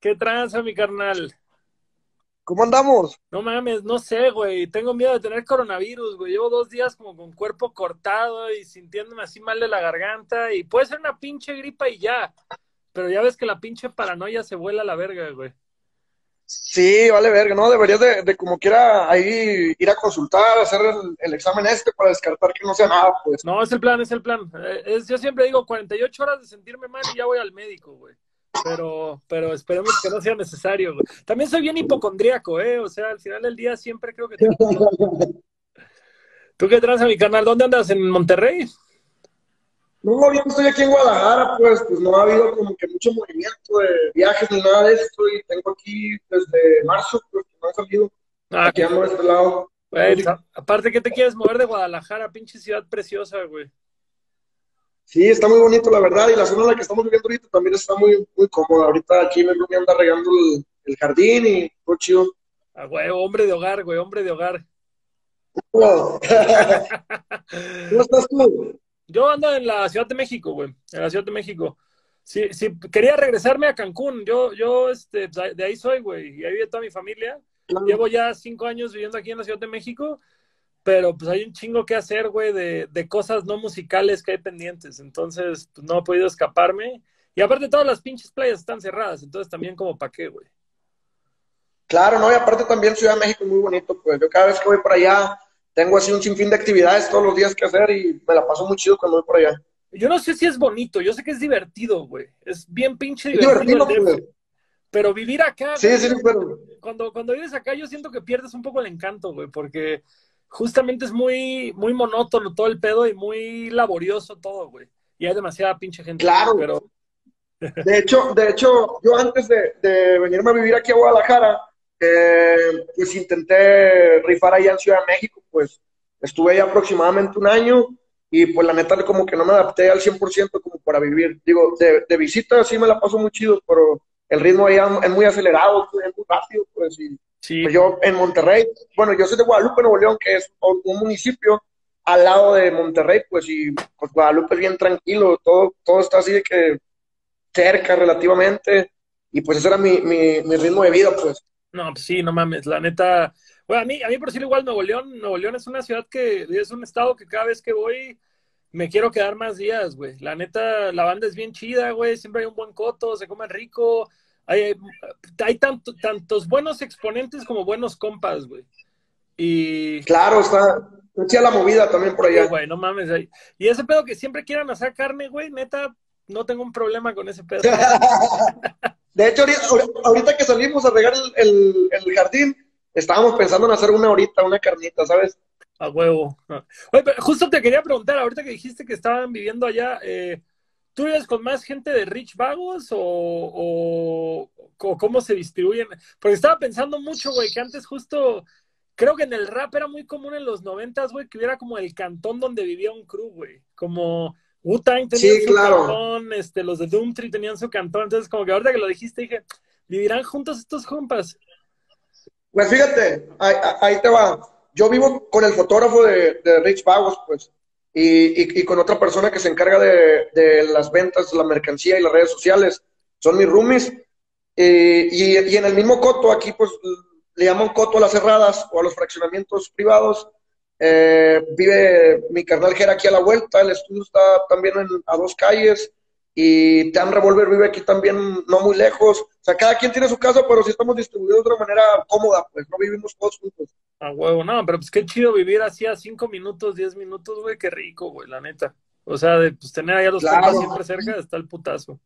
¿Qué tranza, mi carnal? ¿Cómo andamos? No mames, no sé, güey. Tengo miedo de tener coronavirus, güey. Llevo dos días como con cuerpo cortado y sintiéndome así mal de la garganta. Y puede ser una pinche gripa y ya. Pero ya ves que la pinche paranoia se vuela a la verga, güey. Sí, vale verga, ¿no? Deberías de, de como quiera ahí ir a consultar, hacer el, el examen este para descartar que no sea nada, pues. No, es el plan, es el plan. Eh, es- yo siempre digo 48 horas de sentirme mal y ya voy al médico, güey. Pero, pero esperemos que no sea necesario, güey. También soy bien hipocondríaco, ¿eh? O sea, al final del día siempre creo que... ¿Tú qué tranza, mi canal? ¿Dónde andas? ¿En Monterrey? No, ahorita estoy aquí en Guadalajara, pues, pues no ha habido como que mucho movimiento de viajes ni nada de esto y tengo aquí desde marzo, pues, que no han salido. Ah, Aquí ando de este lado. güey, a- aparte, ¿qué te quieres mover de Guadalajara? Pinche ciudad preciosa, güey. Sí, está muy bonito, la verdad, y la zona en la que estamos viviendo ahorita también está muy, muy cómoda. Ahorita aquí roomie anda regando el, el jardín y todo chido. Ah, güey, hombre de hogar, güey, hombre de hogar. ¿Cómo estás tú? Yo ando en la Ciudad de México, güey, en la Ciudad de México. Sí, sí, quería regresarme a Cancún. Yo, yo, este, de ahí soy, güey, y ahí vive toda mi familia. Llevo ya cinco años viviendo aquí en la Ciudad de México, pero pues hay un chingo que hacer, güey, de, de cosas no musicales que hay pendientes. Entonces, pues no he podido escaparme. Y aparte todas las pinches playas están cerradas, entonces también como pa' qué, güey. Claro, no, y aparte también Ciudad de México es muy bonito, pues yo cada vez que voy por allá tengo así un sinfín de actividades todos los días que hacer y me la paso muy chido cuando voy por allá. Yo no sé si es bonito, yo sé que es divertido, güey. Es bien pinche divertido. divertido, el pues. Pero vivir acá, Sí, güey, sí, pero cuando, cuando vives acá, yo siento que pierdes un poco el encanto, güey, porque justamente es muy, muy monótono todo el pedo y muy laborioso todo, güey. Y hay demasiada pinche gente. Claro. Pero, de hecho, de hecho, yo antes de, de venirme a vivir aquí a Guadalajara, eh, pues intenté rifar allá en Ciudad de México, pues estuve allá aproximadamente un año y pues la neta como que no me adapté al 100% como para vivir. Digo, de, de visita sí me la paso muy chido, pero el ritmo allá es muy acelerado, es muy rápido, pues y sí, Pues yo en Monterrey, bueno, yo soy de Guadalupe, Nuevo León, que es un un municipio al lado de Monterrey, pues y pues Guadalupe es bien tranquilo, todo, todo está así de que cerca relativamente, y pues ese era mi, mi, mi ritmo de vida, pues. no, pues sí, no mames, la neta. Bueno, a mí, a mí por decirlo igual, Nuevo León, Nuevo León es una ciudad que, es un estado que cada vez que voy me quiero quedar más días, güey. La neta, la banda es bien chida, güey, siempre hay un buen coto, se come rico, hay, hay tanto, tantos buenos exponentes como buenos compas, güey. Y, Claro, está, chida la movida también por Sí, allá. güey, no mames. ahí. Y ese pedo que siempre quieran hacer carne, güey, neta, no tengo un problema con ese pedo. De hecho, ahorita, ahorita que salimos a regar el, el, el jardín, estábamos pensando en hacer una horita, una carnita, ¿sabes? A huevo. Oye, pero justo te quería preguntar, ahorita que dijiste que estaban viviendo allá, eh, ¿tú vives con más gente de Rich Vagos o, o- o cómo se distribuyen? Porque estaba pensando mucho, güey, que antes justo, creo que en el rap era muy común en los noventas, güey, que hubiera como el cantón donde vivía un crew, güey. Como Wu-Tang tenía Sí, su claro. cantón, este, los de Doomtree tenían su cantón, entonces como que ahorita que lo dijiste dije, ¿vivirán juntos estos compas? Pues fíjate, ahí, ahí te va. Yo vivo con el fotógrafo de, de Rich Vagos, pues, y, y- y con otra persona que se encarga de, las ventas, la mercancía y las redes sociales. Son mis roomies. Eh, y, y en el mismo coto, aquí, pues, le llaman coto a las cerradas o a los fraccionamientos privados. Eh, vive mi carnal Jera aquí a la vuelta, el estudio está también en- a dos calles. Y Tan Revolver vive aquí también, no muy lejos. O sea, cada quien tiene su casa, pero sí estamos distribuidos de una manera cómoda, pues no vivimos todos juntos. A huevo, no, pero pues qué chido vivir así a cinco minutos, diez minutos, güey, qué rico, güey, la neta. O sea, de pues tener ahí a los Claro. siempre cerca, está el putazo.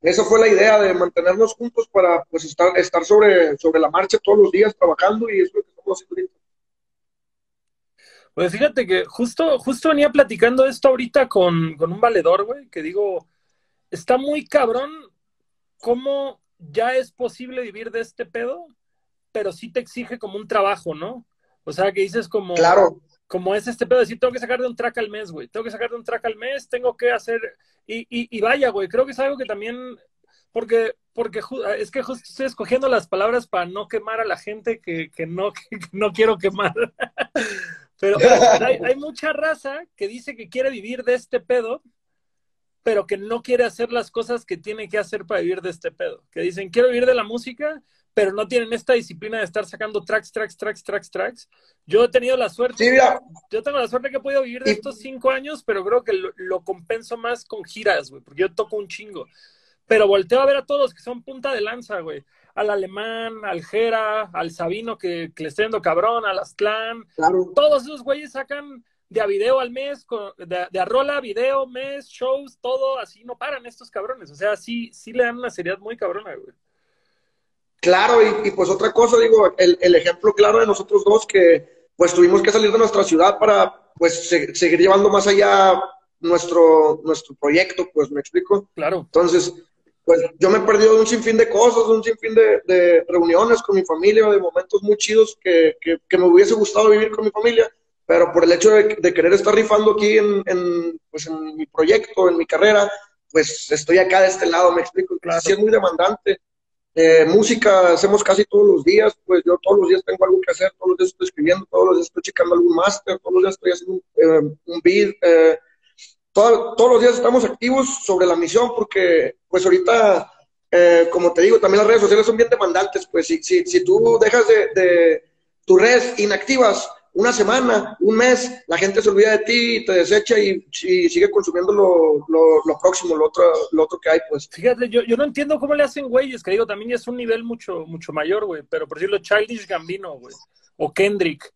Esa fue la idea de mantenernos juntos para pues estar, estar sobre, sobre la marcha todos los días trabajando y eso es lo que estamos haciendo ahorita. Pues fíjate que justo, justo venía platicando esto ahorita con, con un valedor, güey, que digo, está muy cabrón cómo ya es posible vivir de este pedo, pero sí te exige como un trabajo, ¿no? O sea, que dices como, Claro, como es este pedo de decir, tengo que sacar de un track al mes, güey, tengo que sacar de un track al mes, tengo que hacer, y, y, y vaya, güey, creo que es algo que también, porque, porque es que justo estoy escogiendo las palabras para no quemar a la gente que, que no, que no quiero quemar. Pero hay, hay mucha raza que dice que quiere vivir de este pedo, pero que no quiere hacer las cosas que tiene que hacer para vivir de este pedo. Que dicen, quiero vivir de la música, pero no tienen esta disciplina de estar sacando tracks, tracks, tracks, tracks, tracks. Yo he tenido la suerte, sí, yo tengo la suerte que he podido vivir de estos cinco años, pero creo que lo, compenso más con giras, güey, porque yo toco un chingo. Pero volteo a ver a todos que son punta de lanza, güey. Al alemán, al Jera, al Sabino que, que le cabrón, al Aztlán. Todos esos güeyes sacan de a video al mes, de, de, a rola, video, mes, shows, todo, así no paran estos cabrones. O sea, sí, sí le dan una seriedad muy cabrona, güey. Claro, y, pues otra cosa, digo, el, el, ejemplo claro de nosotros dos que pues tuvimos que salir de nuestra ciudad para pues seguir llevando más allá nuestro, nuestro proyecto, pues me explico. Claro. Entonces, pues yo me he perdido de un sinfín de cosas, de un sinfín de, de reuniones con mi familia, de momentos muy chidos que, que, que me hubiese gustado vivir con mi familia pero por el hecho de, querer estar rifando aquí en, pues en mi proyecto, en mi carrera, pues estoy acá de este lado, me explico. Claro. Sí es muy demandante. Eh, música hacemos casi todos los días, pues yo todos los días tengo algo que hacer, todos los días estoy escribiendo, todos los días estoy checando algún máster, todos los días estoy haciendo un, eh, un beat. Eh, todos los días estamos activos sobre la misión porque pues ahorita, como te digo, también las redes sociales son bien demandantes, pues si, si, si tú dejas de, de tus redes inactivas, una semana, un mes, la gente se olvida de ti y te desecha y, sigue consumiendo lo, lo, próximo, lo otro, lo otro que hay, pues. Fíjate, yo, yo no entiendo cómo le hacen güeyes, que digo, también es un nivel mucho, mucho mayor, güey, pero por decirlo, Childish Gambino, güey, o Kendrick,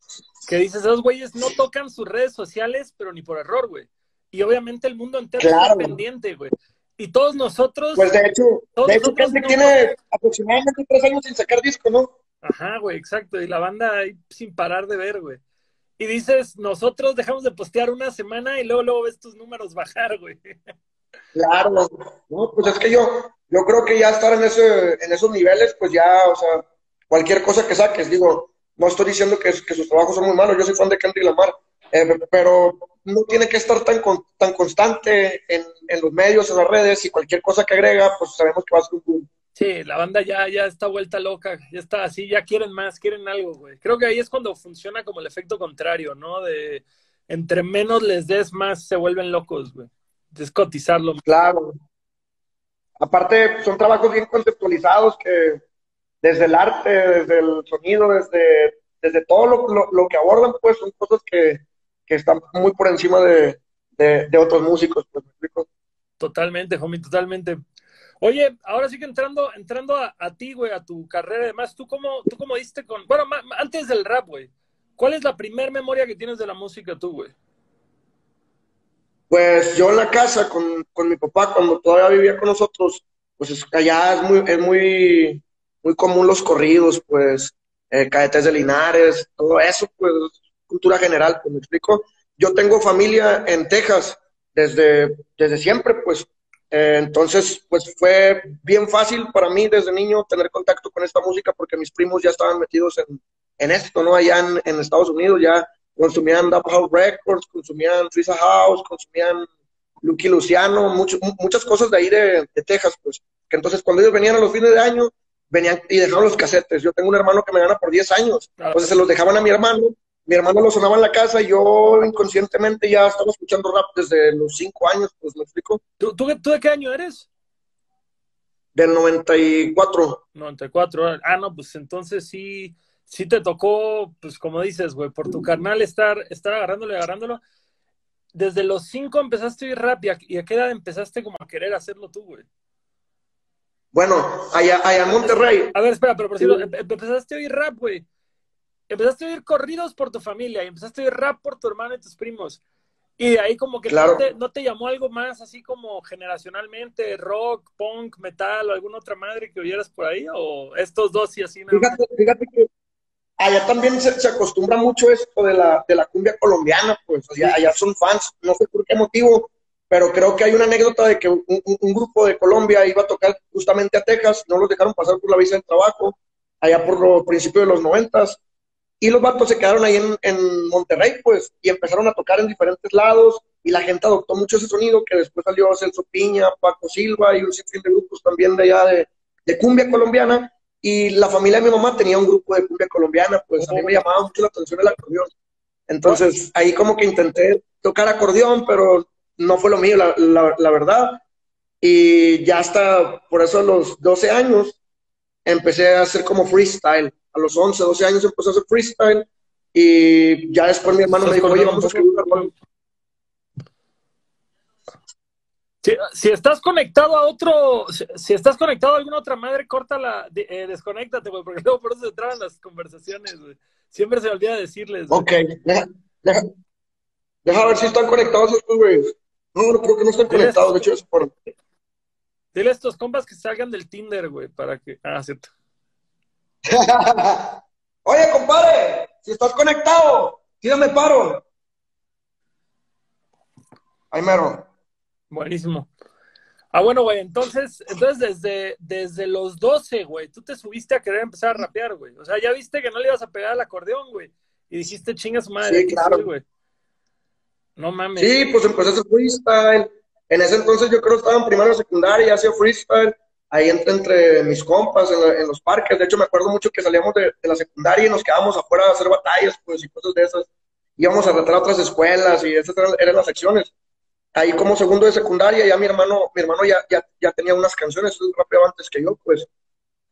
que dices, esos güeyes no tocan sus redes sociales, pero ni por error, güey. Y obviamente el mundo entero está pendiente, güey. Y todos nosotros... Pues de hecho, de hecho Kendrick tiene aproximadamente tres años sin sacar disco, ¿no? Ajá, güey, exacto. Y la banda ahí sin parar de ver, güey y dices, nosotros dejamos de postear una semana y luego, luego ves tus números bajar, güey. Claro, no, pues es que yo, yo creo que ya estar en, ese, en esos niveles, pues ya, o sea, cualquier cosa que saques, digo, no estoy diciendo que, que sus trabajos son muy malos, yo soy fan de Kendrick Lamar, eh, pero no tiene que estar tan, tan constante en, en, los medios, en las redes, y cualquier cosa que agrega, pues sabemos que va a ser un. Sí, la banda ya, ya está vuelta loca, ya está así, ya quieren más, quieren algo, güey. Creo que ahí es cuando funciona como el efecto contrario, ¿no? De entre menos les des más, se vuelven locos, güey. Descotizarlo. Claro. Aparte, son trabajos bien conceptualizados que desde el arte, desde el sonido, desde, desde todo lo, lo, que abordan, pues son cosas que, que están muy por encima de, de, otros músicos, pues, ¿me explico? Totalmente, homie, totalmente. Oye, ahora sí que entrando, entrando a, ti, güey, a tu carrera, además, ¿tú cómo, tú cómo diste con, bueno, antes del rap, güey, ¿cuál es la primer memoria que tienes de la música tú, güey? Pues yo en la casa con, con, mi papá, cuando todavía vivía con nosotros, pues allá es muy, es muy, muy común los corridos, pues, eh, cadetes de Linares, todo eso, pues, cultura general, pues me explico. Yo tengo familia en Texas desde, desde siempre, pues, eh, entonces, pues fue bien fácil para mí desde niño tener contacto con esta música porque mis primos ya estaban metidos en, en esto, ¿no? Allá en, Estados Unidos ya consumían Dub House Records, consumían Frisa House, consumían Lucky Luciano, muchas cosas de ahí de, Texas, pues. Que entonces cuando ellos venían a los fines de año, venían y dejaban los casetes. Yo tengo un hermano que me gana por 10 años, entonces se los dejaban a mi hermano mi hermano lo sonaba en la casa y yo inconscientemente ya estaba escuchando rap desde los cinco años, pues me explico. ¿Tú, tú, de qué año eres? Del 94. 94, ah, no, pues entonces sí, sí te tocó, pues como dices, güey, por tu carnal estar, estar agarrándolo y agarrándolo. Desde los cinco empezaste a oír rap y a, qué edad empezaste como a querer hacerlo tú, güey. Bueno, allá, allá en Monterrey. A ver, espera, pero por cierto, empezaste a oír rap, güey empezaste a oír corridos por tu familia y empezaste a oír rap por tu hermano y tus primos. Y de ahí como que no, te, llamó algo más así como generacionalmente, rock, punk, metal o alguna otra madre que oyeras por ahí, o estos dos y así. Fíjate, fíjate que allá también se, acostumbra mucho esto de la, de la cumbia colombiana, pues allá, son fans, no sé por qué motivo, pero creo que hay una anécdota de que un, un, grupo de Colombia iba a tocar justamente a Texas, no los dejaron pasar por la visa del trabajo, allá por los principios de los noventas, y los vatos se quedaron ahí en, Monterrey, pues, y empezaron a tocar en diferentes lados, y la gente adoptó mucho ese sonido, que después salió Celso Piña, Paco Silva y un sinfín de grupos también de allá de, cumbia colombiana, y la familia de mi mamá tenía un grupo de cumbia colombiana, pues a mí me llamaba mucho la atención el acordeón. Entonces, ahí como que intenté tocar acordeón, pero no fue lo mío, la, verdad. Y ya hasta, por eso a los 12 años, empecé a hacer como freestyle. A los 11, 12 años empecé a hacer freestyle. Y ya después mi hermano me dijo, oye, vamos a escribir una si, estás conectado a otro, si, estás conectado a alguna otra madre, córtala, eh, desconéctate, güey, porque luego por eso se traban las conversaciones, güey. Siempre se olvida decirles. Ok, deja, deja, ver si están conectados estos güeyes. No, no creo que no estén conectados, de hecho es por... Dile a estos compas que salgan del Tinder, güey, para que... Ah, cierto. Oye, compadre, si estás conectado, tírame paro. Ay, mero. Buenísimo. Ah, bueno, güey, entonces, entonces desde, desde los 12, güey, tú te subiste a querer empezar a rapear, güey. O sea, ya viste que no le ibas a pegar al acordeón, güey. Y dijiste, chinga su madre. Sí, claro. güey. No mames. Sí, pues empecé a hacer freestyle. En ese entonces yo creo que estaba en primaria o secundaria, hacía freestyle. Ahí entre, entre mis compas en, los parques. De hecho, me acuerdo mucho que salíamos de, la secundaria y nos quedábamos afuera a hacer batallas, pues, y cosas de esas. Íbamos a retar a otras escuelas y esas eran las secciones ahí como segundo de secundaria, ya mi hermano, mi hermano ya, ya, ya tenía unas canciones, rapeaba antes que yo, pues.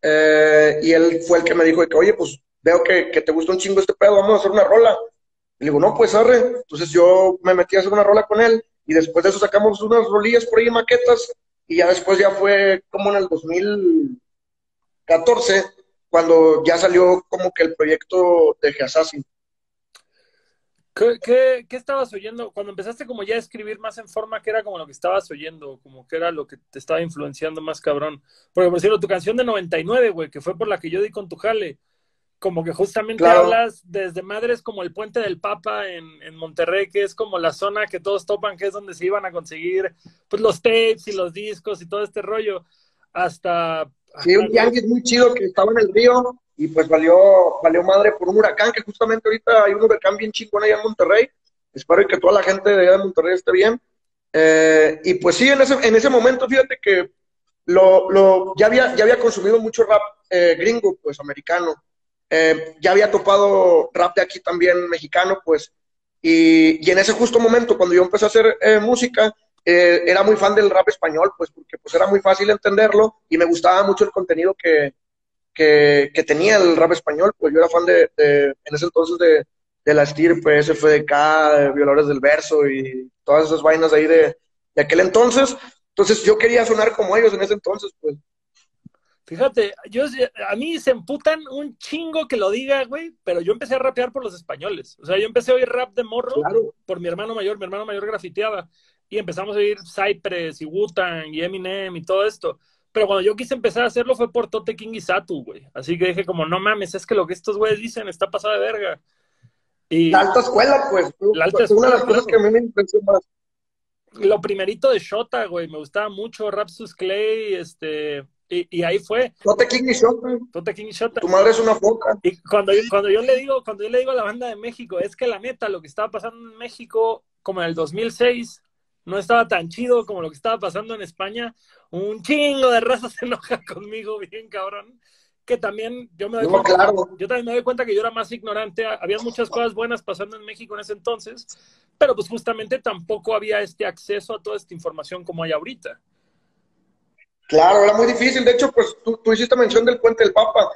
Eh, y él fue el que me dijo que, oye, pues veo que, que, te gusta un chingo este pedo, vamos a hacer una rola. Y le digo, no, pues arre. Entonces yo me metí a hacer una rola con él y después de eso sacamos unas rolillas por ahí, maquetas, y ya después ya fue como en el 2014, cuando ya salió como que el proyecto de Assassin. ¿Qué, qué, estabas oyendo? Cuando empezaste como ya a escribir más en forma, ¿qué era como lo que estabas oyendo? Como que era lo que te estaba influenciando más cabrón. Porque, por cierto, tu canción de 99, güey, que fue por la que yo di con tu jale, como que justamente hablas desde madres como el Puente del Papa en, en, Monterrey, que es como la zona que todos topan, que es donde se iban a conseguir pues los tapes y los discos y todo este rollo, hasta... Sí, un es muy chido que estaba en el río y pues valió, valió madre por un huracán, que justamente ahorita hay un huracán bien chingón allá en Monterrey. Espero que toda la gente de allá de Monterrey esté bien. Eh, y pues sí, en ese, en ese momento, fíjate que lo, lo, ya, había, ya había consumido mucho rap eh, gringo, pues americano. Eh, ya había topado rap de aquí también mexicano, pues. Y, y en ese justo momento, cuando yo empecé a hacer música, era muy fan del rap español, pues porque pues era muy fácil entenderlo y me gustaba mucho el contenido que, que, tenía el rap español, pues yo era fan de, en ese entonces de, de la estirpe, SFDK, de Violadores del Verso y todas esas vainas ahí de, de aquel entonces. Entonces yo quería sonar como ellos en ese entonces, pues. Fíjate, yo, a mí se emputan un chingo que lo diga, güey, pero yo empecé a rapear por los españoles. O sea, yo empecé a oír rap de morro por mi hermano mayor, mi hermano mayor grafiteaba. Y empezamos a oír Cypress y Wu-Tang y Eminem y todo esto. Pero cuando yo quise empezar a hacerlo fue por Tote King y Satu, güey. Así que dije como, no mames, es que lo que estos güeyes dicen está pasado de verga. Y la alta escuela, pues. La alta escuela, una de las cosas que a mí me impresionó más. Lo primerito de Shota, güey, me gustaba mucho, Rapsus Clay, este, y, y, ahí fue. Tote King y Shota. Tote King y Shota. Tu madre es una foca. Y cuando yo, cuando yo le digo, cuando yo le digo a la banda de México, es que la neta, lo que estaba pasando en México, como en el 2006, no estaba tan chido como lo que estaba pasando en España. Un chingo de raza se enoja conmigo, bien cabrón. Que también yo me doy cuenta, yo también me doy cuenta que yo era más ignorante. Había muchas cosas buenas pasando en México en ese entonces, pero pues justamente tampoco había este acceso a toda esta información como hay ahorita. Claro, era muy difícil. De hecho, pues tú, hiciste mención del Puente del Papa.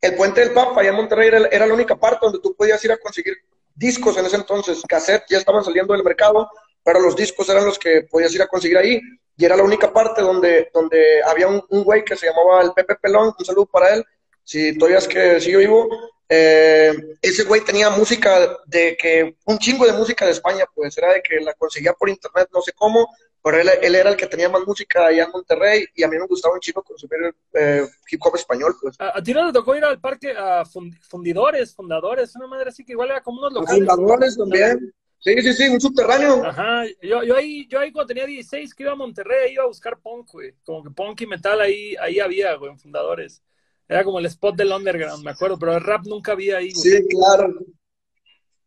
El Puente del Papa allá en Monterrey era, la única parte donde tú podías ir a conseguir discos en ese entonces. Cassette ya estaban saliendo del mercado pero los discos eran los que podías ir a conseguir ahí. Y era la única parte donde, donde había un, un güey que se llamaba el Pepe Pelón, un saludo para él, si todavía es que sigue vivo. Eh, ese güey tenía música de que, un chingo de música de España, pues era de que la conseguía por internet, no sé cómo, pero él, él era el que tenía más música allá en Monterrey y a mí me gustaba un chingo consumir eh, hip hop español, pues. ¿A, ti no te tocó ir al parque a fundidores, fundadores, una madre así que igual era como unos locales? Fundadores también. Sí, sí, sí, un subterráneo. Ajá, yo, yo, ahí, yo ahí cuando tenía 16 que iba a Monterrey iba a buscar punk, güey. Como que punk y metal ahí, ahí había, güey, en Fundadores. Era como el spot del underground, me acuerdo, pero el rap nunca había ahí, güey. Sí, claro.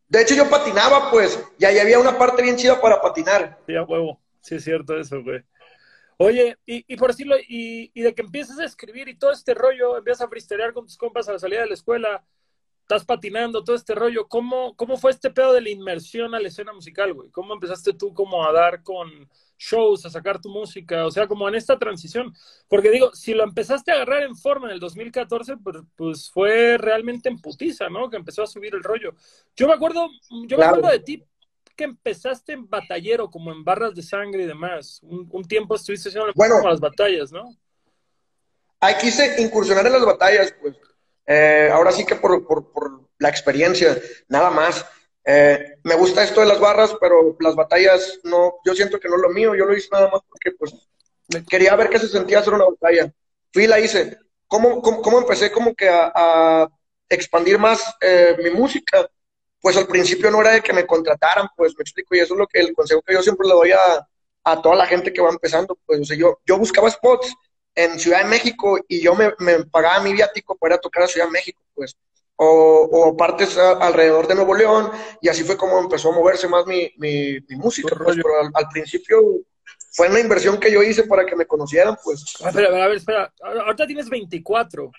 De hecho, yo patinaba, pues, y ahí había una parte bien chida para patinar. Sí, a huevo. Sí, es cierto eso, güey. Oye, y, y por decirlo, y, y, de que empiezas a escribir y todo este rollo, empiezas a fristerear con tus compas a la salida de la escuela, estás patinando, todo este rollo. ¿Cómo, ¿Cómo fue este pedo de la inmersión a la escena musical, güey? ¿Cómo empezaste tú como a dar con shows, a sacar tu música? O sea, como en esta transición. Porque digo, si lo empezaste a agarrar en forma en el 2014, pues, pues fue realmente en putiza, ¿no? Que empezó a subir el rollo. Yo me acuerdo, yo me acuerdo de ti que empezaste en batallero, como en barras de sangre y demás. Un, tiempo estuviste haciendo bueno, las batallas, ¿no? Ahí quise incursionar en las batallas, pues. Eh, ahora sí que por, por, la experiencia, nada más. Eh, me gusta esto de las barras, pero las batallas no, yo siento que no es lo mío, yo lo hice nada más porque pues quería ver qué se sentía hacer una batalla. Fui y la hice. ¿Cómo, cómo, empecé como que a, expandir más eh, mi música? Pues al principio no era de que me contrataran, pues me explico, y eso es lo que el consejo que yo siempre le doy a, a toda la gente que va empezando, pues o sea, yo, yo buscaba spots en Ciudad de México y yo me, me pagaba mi viático para tocar a Ciudad de México, pues, o, o partes alrededor de Nuevo León, y así fue como empezó a moverse más mi, mi, música, pues, pero al, principio fue una inversión que yo hice para que me conocieran, pues. A ver, a ver, espera, ahorita tienes 24.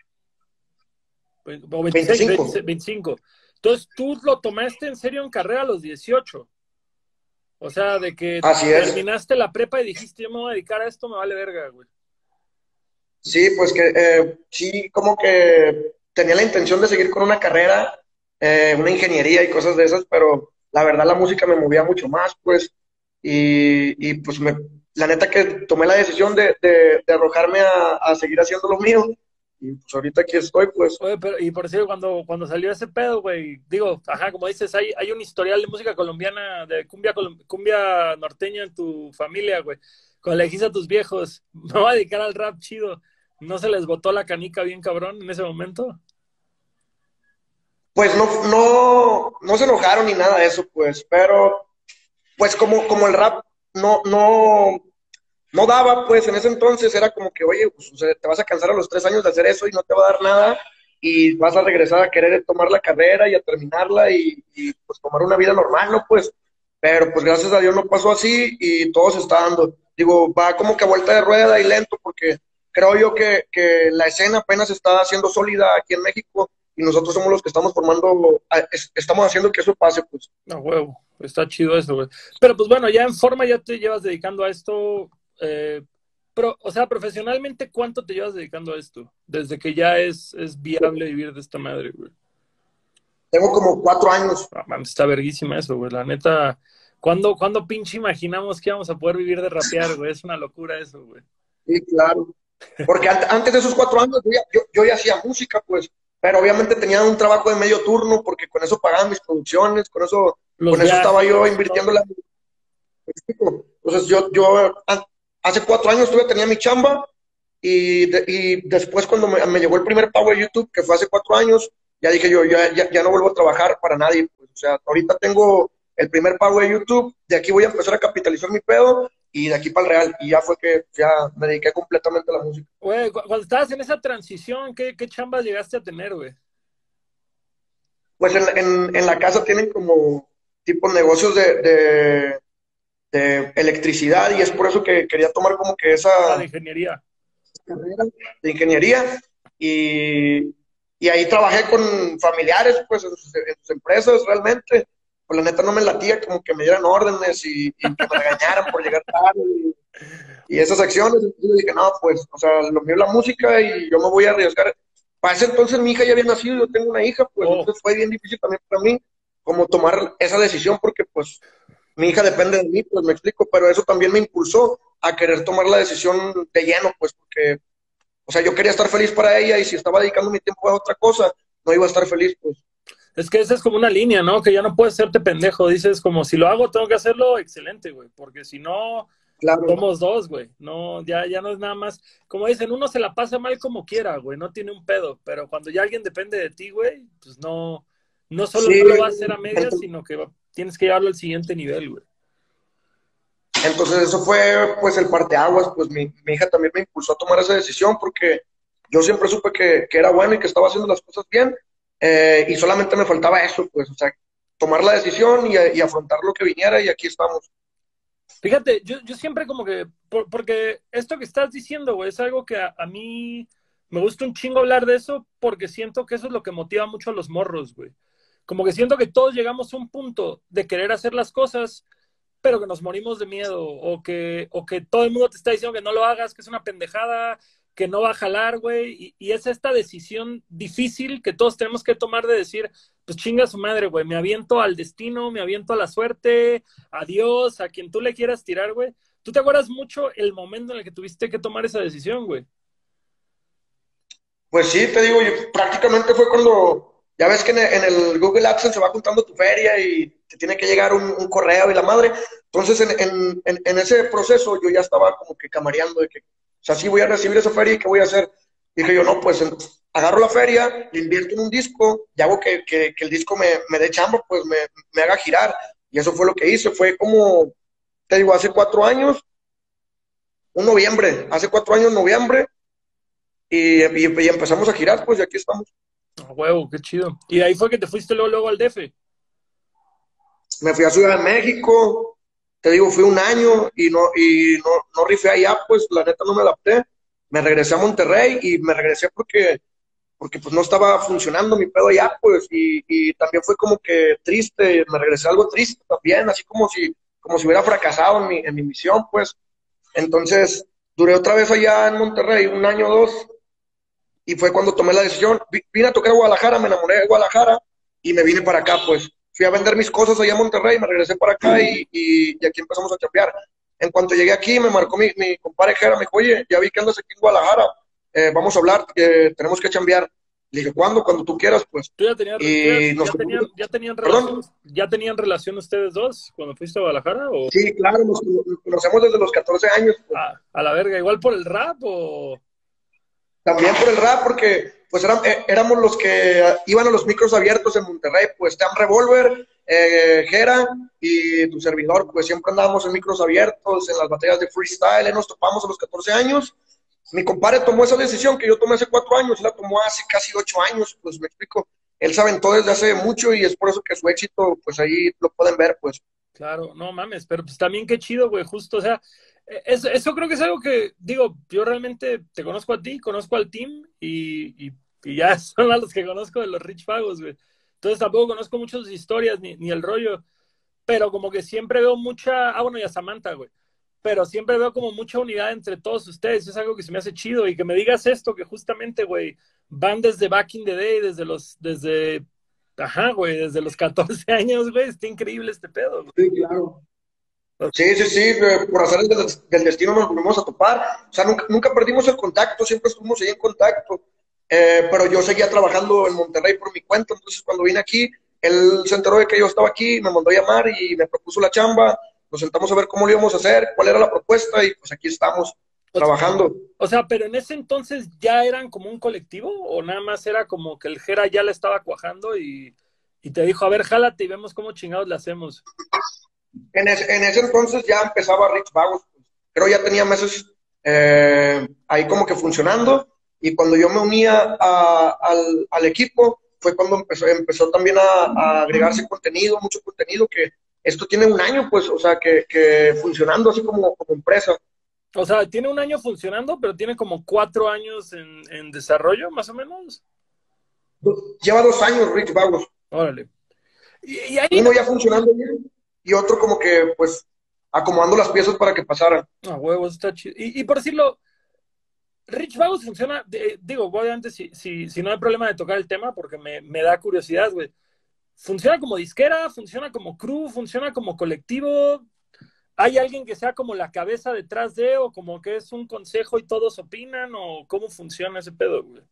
O 25. 25. Entonces, tú lo tomaste en serio en carrera a los 18. O sea, de que terminaste la prepa y dijiste, yo me voy a dedicar a esto, me vale verga, güey. Sí, pues que eh, sí, como que tenía la intención de seguir con una carrera, eh, una ingeniería y cosas de esas, pero la verdad la música me movía mucho más, pues, y, y pues me, la neta que tomé la decisión de, de, arrojarme a, a, seguir haciendo lo mío, y pues ahorita aquí estoy, pues. Oye, pero, y por cierto, cuando, cuando salió ese pedo, güey, digo, ajá, como dices, hay, hay un historial de música colombiana, de cumbia, cumbia norteña en tu familia, güey. Cuando le dijiste a tus viejos, me voy a dedicar al rap chido, ¿No se les botó la canica bien cabrón en ese momento? Pues no, no, no se enojaron ni nada de eso, pues, pero pues como, como el rap no, no, no daba, pues en ese entonces era como que, oye, pues, te vas a cansar a los tres años de hacer eso y no te va a dar nada y vas a regresar a querer tomar la carrera y a terminarla y, pues tomar una vida normal, ¿no? Pues, pero pues gracias a Dios no pasó así y todo se está dando. Digo, va como que a vuelta de rueda y lento porque creo yo que, que, la escena apenas está haciendo sólida aquí en México y nosotros somos los que estamos formando, estamos haciendo que eso pase, pues. No, huevo, está chido eso, güey. Pero pues bueno, ya en forma ya te llevas dedicando a esto, eh, o sea, profesionalmente, ¿cuánto te llevas dedicando a esto? Desde que ya es, es viable vivir de esta madre, güey. Tengo como cuatro años. Ah, está verguísima eso, güey. La neta, ¿cuándo, ¿cuándo pinche imaginamos que íbamos a poder vivir de rapear, güey? Es una locura eso, güey. Sí, claro. Porque antes de esos cuatro años yo ya, hacía música, pues, pero obviamente tenía un trabajo de medio turno porque con eso pagaban mis producciones, con eso, con eso estaba yo invirtiendo la... Entonces yo, yo hace cuatro años tuve, tenía mi chamba y, y después cuando me, llegó el primer pago de YouTube, que fue hace cuatro años, ya dije yo, ya, ya, ya no vuelvo a trabajar para nadie. Pues, o sea, ahorita tengo el primer pago de YouTube, de aquí voy a empezar a capitalizar mi pedo y de aquí para el Real. Y ya fue que ya me dediqué completamente a la música. Güey, cuando estabas en esa transición, ¿qué, qué chambas llegaste a tener, güey? Pues en, en, la casa tienen como tipo negocios de, de, electricidad y es por eso que quería tomar como que esa... Ah, de ingeniería. De ingeniería. Y, y ahí trabajé con familiares, pues, en sus, en sus empresas realmente pues la neta no me latía como que me dieran órdenes y, que me regañaran por llegar tarde y, esas acciones. Entonces dije, no, pues, o sea, lo mío es la música y yo me voy a arriesgar. Para ese entonces mi hija ya había nacido, yo tengo una hija, pues oh. entonces fue bien difícil también para mí como tomar esa decisión porque pues mi hija depende de mí, pues me explico, pero eso también me impulsó a querer tomar la decisión de lleno, pues porque, o sea, yo quería estar feliz para ella y si estaba dedicando mi tiempo a otra cosa, no iba a estar feliz, pues. Es que esa es como una línea, ¿no? Que ya no puedes serte pendejo. Dices, como si lo hago, tengo que hacerlo excelente, güey. Porque si no, somos dos, güey. No, ya, ya no es nada más. Como dicen, uno se la pasa mal como quiera, güey. No tiene un pedo. Pero cuando ya alguien depende de ti, güey, pues no, no solo lo va a hacer a medias, sino que tienes que llevarlo al siguiente nivel, güey. Entonces eso fue pues el parteaguas, pues mi, mi, hija también me impulsó a tomar esa decisión porque yo siempre supe que, que era bueno y que estaba haciendo las cosas bien, eh, y solamente me faltaba eso, pues, o sea, tomar la decisión y, afrontar lo que viniera y aquí estamos. Fíjate, yo, yo siempre como que, porque esto que estás diciendo, güey, es algo que a, mí me gusta un chingo hablar de eso porque siento que eso es lo que motiva mucho a los morros, güey. Como que siento que todos llegamos a un punto de querer hacer las cosas, pero que nos morimos de miedo, o que, o que todo el mundo te está diciendo que no lo hagas, que es una pendejada, que no va a jalar, güey. Y, es esta decisión difícil que todos tenemos que tomar de decir, pues chinga su madre, güey, me aviento al destino, me aviento a la suerte, a Dios, a quien tú le quieras tirar, güey. ¿Tú te acuerdas mucho el momento en el que tuviste que tomar esa decisión, güey? Pues sí, te digo, prácticamente fue cuando, ya ves que en el, Google AdSense se va juntando tu feria y te tiene que llegar un, correo y la madre. Entonces, en, en, ese proceso yo ya estaba como que camareando de que, o sea, sí voy a recibir esa feria y ¿qué voy a hacer? Dije yo, no, pues agarro la feria, le invierto en un disco y hago que, que, el disco me, me dé chamba, pues me, me haga girar. Y eso fue lo que hice. Fue como, te digo, hace cuatro años, un noviembre, hace cuatro años, noviembre, y, empezamos a girar, pues, y aquí estamos. Huevo, qué chido. ¿Y ahí fue que te fuiste luego, luego al DF? Me fui a Ciudad de México, te digo, fui un año y no, y no, no rifé allá, pues, la neta no me adapté. Me regresé a Monterrey y me regresé porque, porque pues no estaba funcionando mi pedo allá, pues, y, y también fue como que triste, me regresé algo triste también, así como si como si hubiera fracasado en mi, en mi misión, pues. Entonces, duré otra vez allá en Monterrey, un año o dos, y fue cuando tomé la decisión. Vine a tocar a Guadalajara, me enamoré de Guadalajara y me vine para acá, pues. Fui a vender mis cosas allá en Monterrey, me regresé para acá y, y, aquí empezamos a chambear. En cuanto llegué aquí, me marcó mi, mi compadre Jera, me dijo, oye, ya vi que andas aquí en Guadalajara, eh, vamos a hablar, eh, tenemos que chambear. Le dije, ¿cuándo? Cuando tú quieras, pues. ¿Tú ya, tenías, ya, tenían, ya, tenían relación, ¿Ya tenían relación ustedes dos cuando fuiste a Guadalajara? O? Sí, claro, nos conocemos desde los 14 años. Pues. Ah, a la verga, igual por el rap o... También por el rap, porque pues eh, éramos los que iban a los micros abiertos en Monterrey, pues Tam Revolver, eh, Jera y tu servidor, pues siempre andábamos en micros abiertos, en las batallas de freestyle, nos topamos a los 14 años mi compadre tomó esa decisión que yo tomé hace cuatro años, la tomó hace casi ocho años, pues me explico. Él sabe todo desde hace mucho y es por eso que su éxito, pues ahí lo pueden ver, pues. Claro, no mames, pero pues también qué chido, güey, justo, o sea, eso, eso, creo que es algo que, digo, yo realmente te conozco a ti, conozco al team y, y, ya son a los que conozco de los Rich Pagos, güey. Entonces tampoco conozco muchas historias ni, ni el rollo, pero como que siempre veo mucha, ah, bueno, y a Samantha, güey pero siempre veo como mucha unidad entre todos ustedes. Es algo que se me hace chido y que me digas esto, que justamente, güey, van desde back in the day, desde los, desde, ajá, güey, desde los 14 años, güey, está increíble este pedo. Sí, claro. Sí, sí, sí, por hacer del, del destino nos volvemos a topar. O sea, nunca, nunca perdimos el contacto, siempre estuvimos ahí en contacto. Eh, pero yo seguía trabajando en Monterrey por mi cuenta, entonces cuando vine aquí, él se enteró de que yo estaba aquí, me mandó a llamar y me propuso la chamba nos sentamos a ver cómo lo íbamos a hacer, cuál era la propuesta y pues aquí estamos trabajando. O sea, pero en ese entonces ya eran como un colectivo o nada más era como que el Jera ya le estaba cuajando y, te dijo, a ver, jálate y vemos cómo chingados le hacemos. En, ese entonces ya empezaba Rich Vagos, pero ya tenía meses eh, ahí como que funcionando y cuando yo me unía al, equipo fue cuando empezó, empezó también a agregarse contenido, mucho contenido que esto tiene un año, pues, o sea, que, que funcionando así como, como, empresa. O sea, tiene un año funcionando, pero tiene como cuatro años en, en desarrollo, más o menos. Lleva dos años, Rich Vagos. Órale. Y, ahí... Uno ya funcionando bien y otro como que, pues, acomodando las piezas para que pasaran. Ah, huevos, está chido. Y, y por decirlo, Rich Vagos funciona, digo, obviamente, si, si, si no hay problema de tocar el tema, porque me, me da curiosidad, güey funciona como disquera, funciona como crew, funciona como colectivo. ¿Hay alguien que sea como la cabeza detrás de, o como que es un consejo y todos opinan, o cómo funciona ese pedo, güey?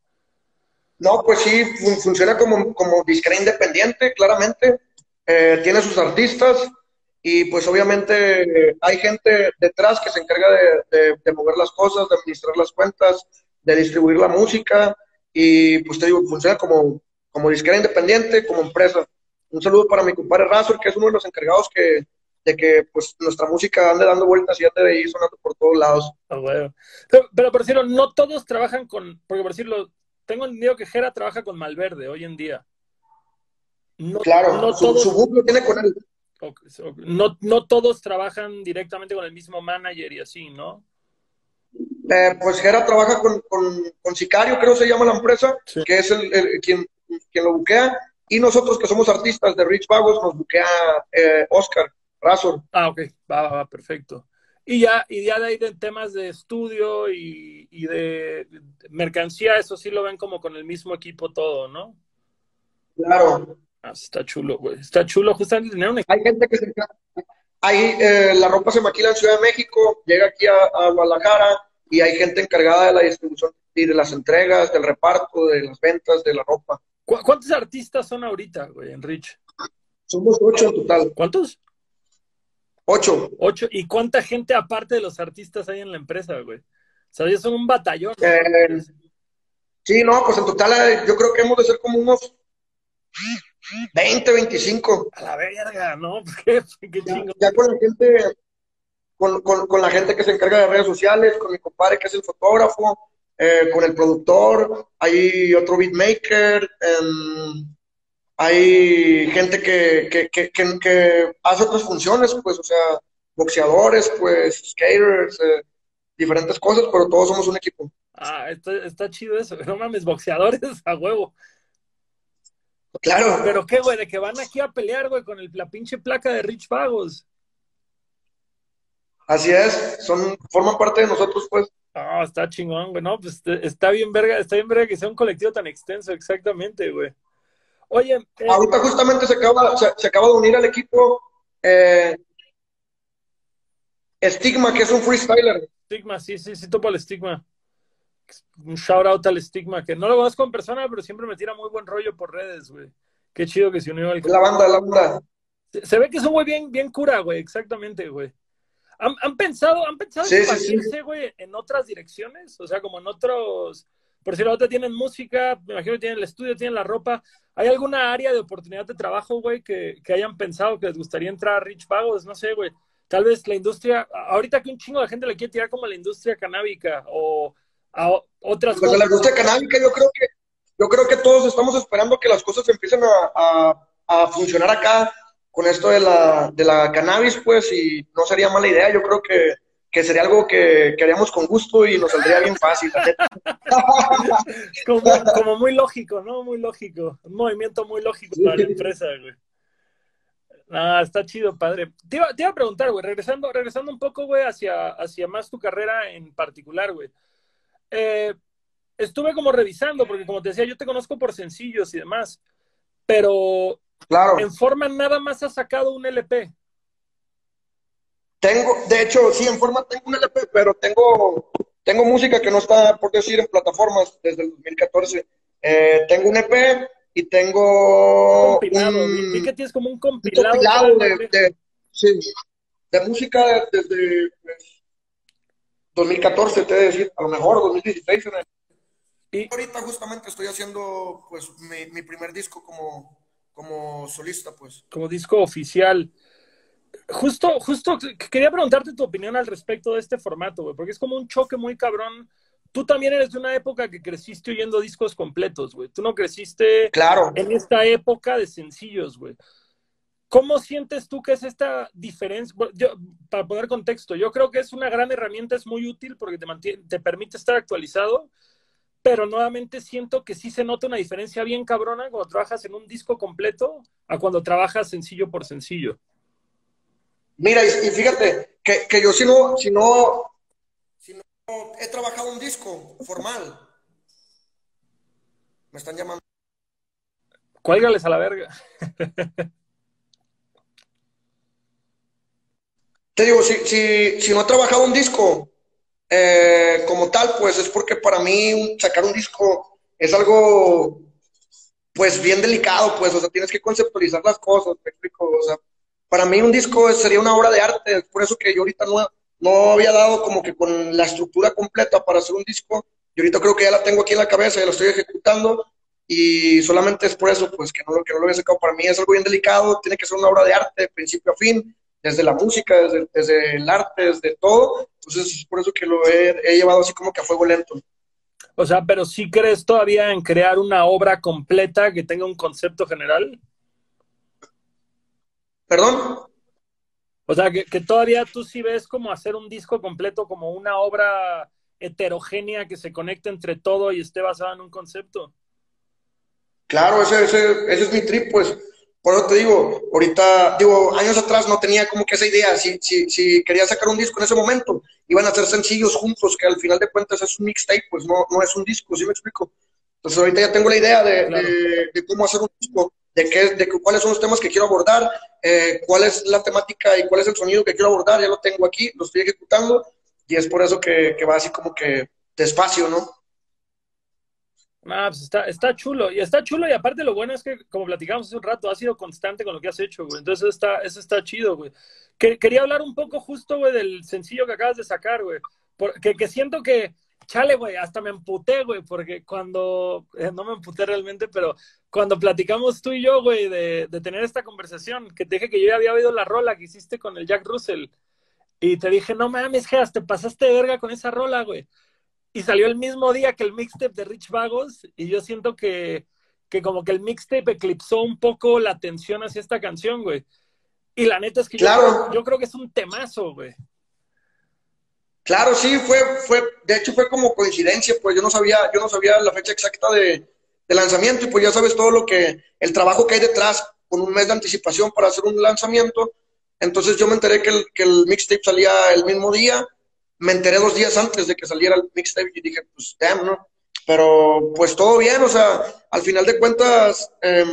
No, pues sí, funciona como, como disquera independiente, claramente. Eh, tiene sus artistas y pues obviamente hay gente detrás que se encarga de, mover las cosas, de administrar las cuentas, de distribuir la música y pues te digo, funciona como, como disquera independiente, como empresa. Un saludo para mi compadre Razor, que es uno de los encargados que, de que pues nuestra música ande dando vueltas y te veis sonando por todos lados. Ah, pero, pero, por decirlo, no todos trabajan con, porque por decirlo, tengo entendido que Jera trabaja con Malverde hoy en día. No, claro, no su, todos, su tiene con él. No, no todos trabajan directamente con el mismo manager y así, ¿no? Eh, pues Gera trabaja con, con, Sicario, creo se llama la empresa, que es el, quien, quien lo buquea. Y nosotros que somos artistas de Rich Vagos, nos buquea eh, Oscar Razor. Ah, ok, va, va, perfecto. Y ya, y ya de ahí de temas de estudio y, y de mercancía, eso sí lo ven como con el mismo equipo todo, ¿no? Claro. Ah, está chulo, güey. Está chulo justamente tener un equipo. Hay gente que se Ahí eh, la ropa se maquila en Ciudad de México, llega aquí a, Guadalajara y hay gente encargada de la distribución y de las entregas, del reparto, de las ventas de la ropa. ¿Cuántos artistas son ahorita, güey, en Rich? Somos ocho en total. ¿Cuántos? Ocho. Ocho. ¿Y cuánta gente aparte de los artistas hay en la empresa, güey? O sea, ellos son un batallón. Eh, sí, no, pues en total eh, yo creo que hemos de ser como unos 20, 25. A la verga, ¿no? ¿Qué, qué chingo? Ya, con la gente, con, con, la gente que se encarga de redes sociales, con mi compadre que es el fotógrafo, eh, con el productor, hay otro beatmaker, em, hay gente que, que, que, que, hace otras funciones, pues, o sea, boxeadores, pues, skaters, eh, diferentes cosas, pero todos somos un equipo. Ah, está, está chido eso. No mames, boxeadores a huevo. Claro. Pero qué, güey, de que van aquí a pelear, güey, con el, la pinche placa de Rich Pagos. Así es, son, forman parte de nosotros, pues. Ah, está chingón, güey, no, pues está bien verga, está bien verga que sea un colectivo tan extenso, exactamente, güey. Oye. Eh, Ahorita justamente se acaba, se, acaba de unir al equipo eh, Stigma, que es un freestyler. Stigma, sí, sí, sí, topo el Stigma un shout out al estigma, que no lo conozco en persona, pero siempre me tira muy buen rollo por redes, güey. Qué chido que se unió al. La banda, la banda. Se, ve que es un güey bien, bien cura, güey, exactamente, güey. ¿Han, pensado, han pensado en güey, en otras direcciones? O sea, como en otros. Por si la otra tienen música, me imagino que tienen el estudio, tienen la ropa. ¿Hay alguna área de oportunidad de trabajo, güey, que, que hayan pensado que les gustaría entrar a Rich Pagos? No sé, güey. Tal vez la industria, ahorita que un chingo de gente le quiere tirar como la industria canábica o a otras pues cosas. la industria canábica, yo creo que yo creo que todos estamos esperando que las cosas empiecen a, a, funcionar acá con esto de la, de la cannabis, pues, y no sería mala idea. Yo creo que, que sería algo que, que, haríamos con gusto y nos saldría bien fácil. como, como, muy lógico, ¿no? Muy lógico. Un movimiento muy lógico para la empresa, güey. Ah, está chido, padre. Te iba, te iba a preguntar, güey, regresando, regresando un poco, güey, hacia, hacia más tu carrera en particular, güey. Eh, estuve como revisando, porque como te decía, yo te conozco por sencillos y demás, pero claro. en forma nada más has sacado un LP. Tengo, de hecho, sí, en forma tengo un LP, pero tengo, tengo música que no está, por decir, en plataformas desde el 2014. Eh, tengo un EP y tengo... Compilado, un, que tienes como un compilado. de, de, música desde... Pues, 2014, te he de decir, a lo mejor 2016. Y ahorita justamente estoy haciendo pues mi, primer disco como, como solista, pues. Como disco oficial. Justo, justo, quería preguntarte tu opinión al respecto de este formato, güey, porque es como un choque muy cabrón. Tú también eres de una época que creciste oyendo discos completos, güey. Tú no creciste claro. en esta época de sencillos, güey. ¿Cómo sientes tú que es esta diferencia? para poner contexto, yo creo que es una gran herramienta, es muy útil porque te, mantiene, te permite estar actualizado, pero nuevamente siento que sí se nota una diferencia bien cabrona cuando trabajas en un disco completo a cuando trabajas sencillo por sencillo. Mira, y, fíjate que, que, yo si no, si no, si no he trabajado un disco formal, me están llamando. Cuélgales a la verga. te digo, si, si, si no he trabajado un disco eh, como tal, pues es porque para mí sacar un disco es algo, pues bien delicado, pues, o sea, tienes que conceptualizar las cosas, me explico, o sea, para mí un disco sería una obra de arte, es por eso que yo ahorita no, no había dado como que con la estructura completa para hacer un disco, y ahorita creo que ya la tengo aquí en la cabeza, ya la estoy ejecutando, y solamente es por eso, pues, que no, que no lo había sacado. Para mí es algo bien delicado, tiene que ser una obra de arte, de principio a fin, desde la música, desde, desde el arte, desde todo. Entonces es por eso que lo he, llevado así como que a fuego lento. O sea, pero si crees todavía en crear una obra completa que tenga un concepto general? ¿Perdón? O sea, que, todavía tú sí ves como hacer un disco completo como una obra heterogénea que se conecte entre todo y esté basada en un concepto. Claro, ese, ese, ese es mi trip, pues. Por eso te digo, ahorita, digo, años atrás no tenía como que esa idea. Si, si, si quería sacar un disco en ese momento, iban a ser sencillos juntos, que al final de cuentas es un mixtape, pues no, no es un disco, ¿sí me explico? Entonces ahorita ya tengo la idea de, de, cómo hacer un disco, de, qué, de cuáles son los temas que quiero abordar, eh, cuál es la temática y cuál es el sonido que quiero abordar, ya lo tengo aquí, lo estoy ejecutando, y es por eso que, que va así como que despacio, ¿no? Ah, pues está, está chulo. Y está chulo, y aparte lo bueno es que, como platicamos hace un rato, has sido constante con lo que has hecho, güey. Entonces está, eso está chido, güey. Que, quería hablar un poco justo, güey, del sencillo que acabas de sacar, güey. Porque que siento que, chale, güey, hasta me emputé, güey, porque cuando, eh, no me emputé realmente, pero cuando platicamos tú y yo, güey, de, de tener esta conversación, que te dije que yo ya había oído la rola que hiciste con el Jack Russell, y te dije, no mames, Geas, te pasaste de verga con esa rola, güey y salió el mismo día que el mixtape de Rich Vagos y yo siento que, que como que el mixtape eclipsó un poco la atención hacia esta canción, güey. Y la neta es que claro. yo, creo, que es un temazo, güey. Claro, sí, fue, fue, de hecho fue como coincidencia, pues yo no sabía, yo no sabía la fecha exacta de, de lanzamiento y pues ya sabes todo lo que, el trabajo que hay detrás con un mes de anticipación para hacer un lanzamiento. Entonces yo me enteré que el, que el mixtape salía el mismo día me enteré dos días antes de que saliera el mixtape y dije, pues, damn, ¿no? Pero, pues, todo bien, o sea, al final de cuentas, eh,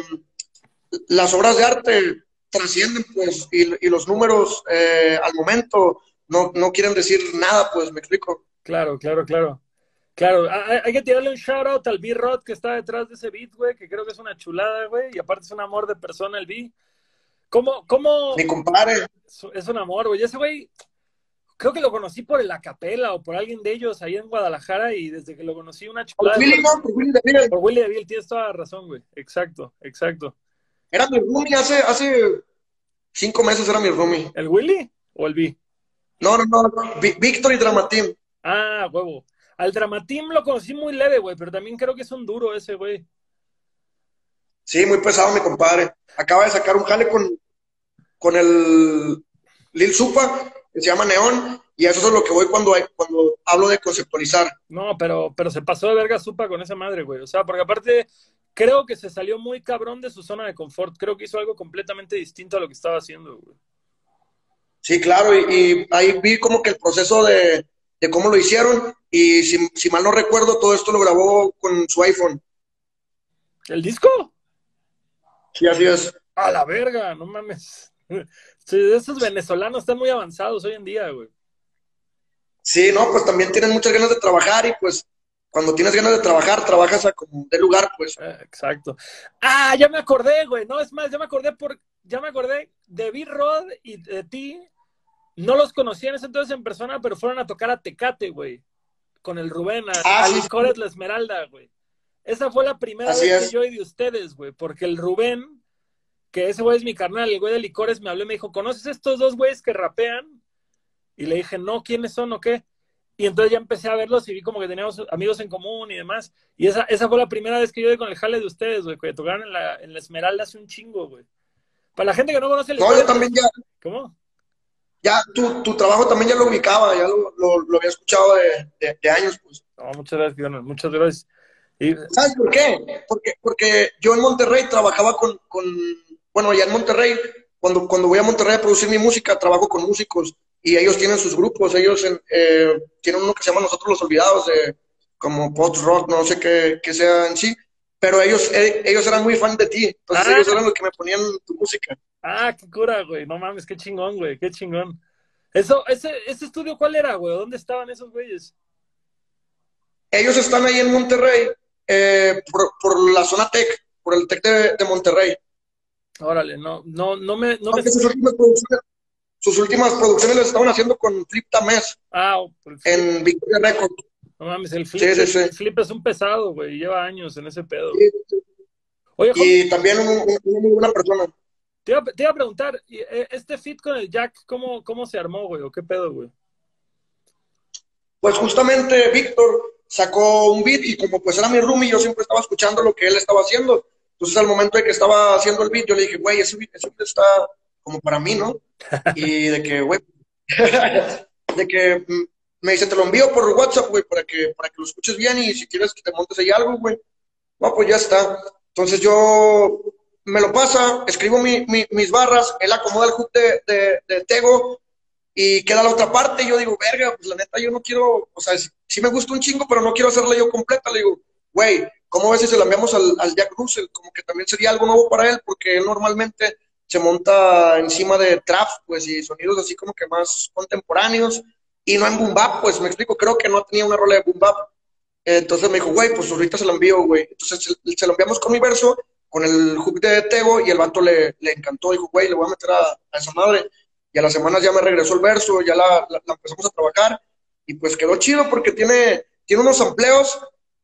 las obras de arte trascienden, pues, y, y los números eh, al momento no, no quieren decir nada, pues, me explico. Claro, claro, claro. Claro, hay, que tirarle un shout out al B-Rod que está detrás de ese beat, güey, que creo que es una chulada, güey, y aparte es un amor de persona el B. ¿Cómo, cómo? Mi compadre. Es un amor, güey. Ese güey, creo que lo conocí por el Acapela o por alguien de ellos ahí en Guadalajara y desde que lo conocí una chulada. Por Willy, no, por Willy Deville. Por Willy tienes toda la razón, güey. Exacto, exacto. Era mi roomie hace, hace cinco meses, era mi roomie. ¿El Willy o el B? No, no, no, Víctor y Dramatim. Ah, huevo. Al Dramatim lo conocí muy leve, güey, pero también creo que es un duro ese, güey. Sí, muy pesado, mi compadre. Acaba de sacar un jale con, con el Lil Supa que se llama Neón, y eso es lo que voy cuando, cuando hablo de conceptualizar. No, pero, pero se pasó de verga supa con esa madre, güey. O sea, porque aparte creo que se salió muy cabrón de su zona de confort. Creo que hizo algo completamente distinto a lo que estaba haciendo, güey. Sí, claro, y, ahí vi como que el proceso de, de cómo lo hicieron, y si, si, mal no recuerdo, todo esto lo grabó con su iPhone. ¿El disco? Sí, así es. A la verga, no mames. Sí, esos venezolanos están muy avanzados hoy en día, güey. Sí, no, pues también tienen muchas ganas de trabajar y pues cuando tienes ganas de trabajar, trabajas a como de lugar, pues. Eh, exacto. Ah, ya me acordé, güey. No, es más, ya me acordé por, ya me acordé de B-Rod y de ti. No los conocí en ese entonces en persona, pero fueron a tocar a Tecate, güey. Con el Rubén, a, ah, la Esmeralda, güey. Esa fue la primera vez que yo oí de ustedes, güey, porque el Rubén que ese güey es mi carnal, el güey de licores me habló y me dijo, ¿conoces estos dos güeyes que rapean? Y le dije, no, ¿quiénes son o qué? Y entonces ya empecé a verlos y vi como que teníamos amigos en común y demás. Y esa, esa fue la primera vez que yo vi con el jale de ustedes, güey, que tocaron en la, en la Esmeralda hace un chingo, güey. Para la gente que no conoce el... No, yo también ya... ¿Cómo? Ya, tu, tu trabajo también ya lo ubicaba, ya lo, lo, había escuchado de, de, años, pues. No, muchas gracias, muchas gracias. Y... ¿Sabes por qué? Porque, porque yo en Monterrey trabajaba con, con bueno, allá en Monterrey, cuando, cuando voy a Monterrey a producir mi música, trabajo con músicos y ellos tienen sus grupos, ellos eh, tienen uno que se llama Nosotros los Olvidados, de, como post rock, no sé qué, qué sea en sí, pero ellos, eh, ellos eran muy fan de ti, entonces ah. ellos eran los que me ponían tu música. Ah, qué cura, güey, no mames, qué chingón, güey, qué chingón. Eso, ese, ese estudio, ¿cuál era, güey? ¿Dónde estaban esos güeyes? Ellos están ahí en Monterrey, eh, por, la zona Tech, por el Tech de Monterrey. Órale, no, no, no me... No Sus, últimas producciones, sus últimas producciones las estaban haciendo con Flip Tamés. Ah, en Victoria Records. No mames, el flip, el flip es un pesado, güey. Lleva años en ese pedo. Oye, y también una muy buena persona. Te iba, te iba, a preguntar, eh, ¿este fit con el Jack, cómo, cómo se armó, güey? ¿O qué pedo, güey? Pues justamente Víctor sacó un beat y como pues era mi roomie, yo siempre estaba escuchando lo que él estaba haciendo. Entonces, al momento de que estaba haciendo el beat, yo le dije, güey, ese beat, está como para mí, ¿no? Y de que, güey, de que me dice, te lo envío por WhatsApp, güey, para que, para que lo escuches bien y si quieres que te montes ahí algo, güey. No, pues ya está. Entonces yo me lo pasa, escribo mis barras, él acomoda el hook de, de, Tego y queda la otra parte. Y yo digo, verga, pues la neta yo no quiero, o sea, sí, me gusta un chingo, pero no quiero hacerla yo completa. Le digo, güey, ¿cómo ves si se la enviamos al, al Jack Russell? Como que también sería algo nuevo para él, porque él normalmente se monta encima de trap, pues, y sonidos así como que más contemporáneos, y no en boom bap, pues, me explico, creo que no tenía una rola de boom bap. Entonces me dijo, güey, pues ahorita se la envío, güey. Entonces se, lo enviamos con mi verso, con el hook de Tego, y el vato le, le encantó, dijo, güey, le voy a meter a, esa madre. Y a las semanas ya me regresó el verso, ya la, la, empezamos a trabajar, y pues quedó chido porque tiene, tiene unos empleos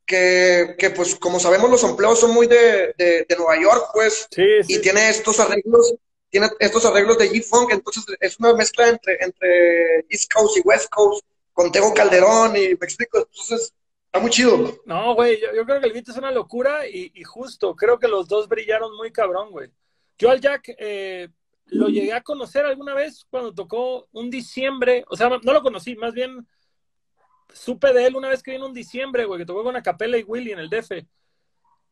que, que, pues como sabemos los empleos son muy de, de, Nueva York, pues, y tiene estos arreglos, tiene estos arreglos de G-Funk, entonces es una mezcla entre, entre East Coast y West Coast, con Tego Calderón, y me explico, entonces está muy chido. No, güey, yo, creo que el beat es una locura, y, y, justo, creo que los dos brillaron muy cabrón, güey. Yo al Jack eh, lo llegué a conocer alguna vez cuando tocó un diciembre, o sea, no lo conocí, más bien supe de él una vez que vino en diciembre, güey, que tocó con Acapella y Willy en el DF.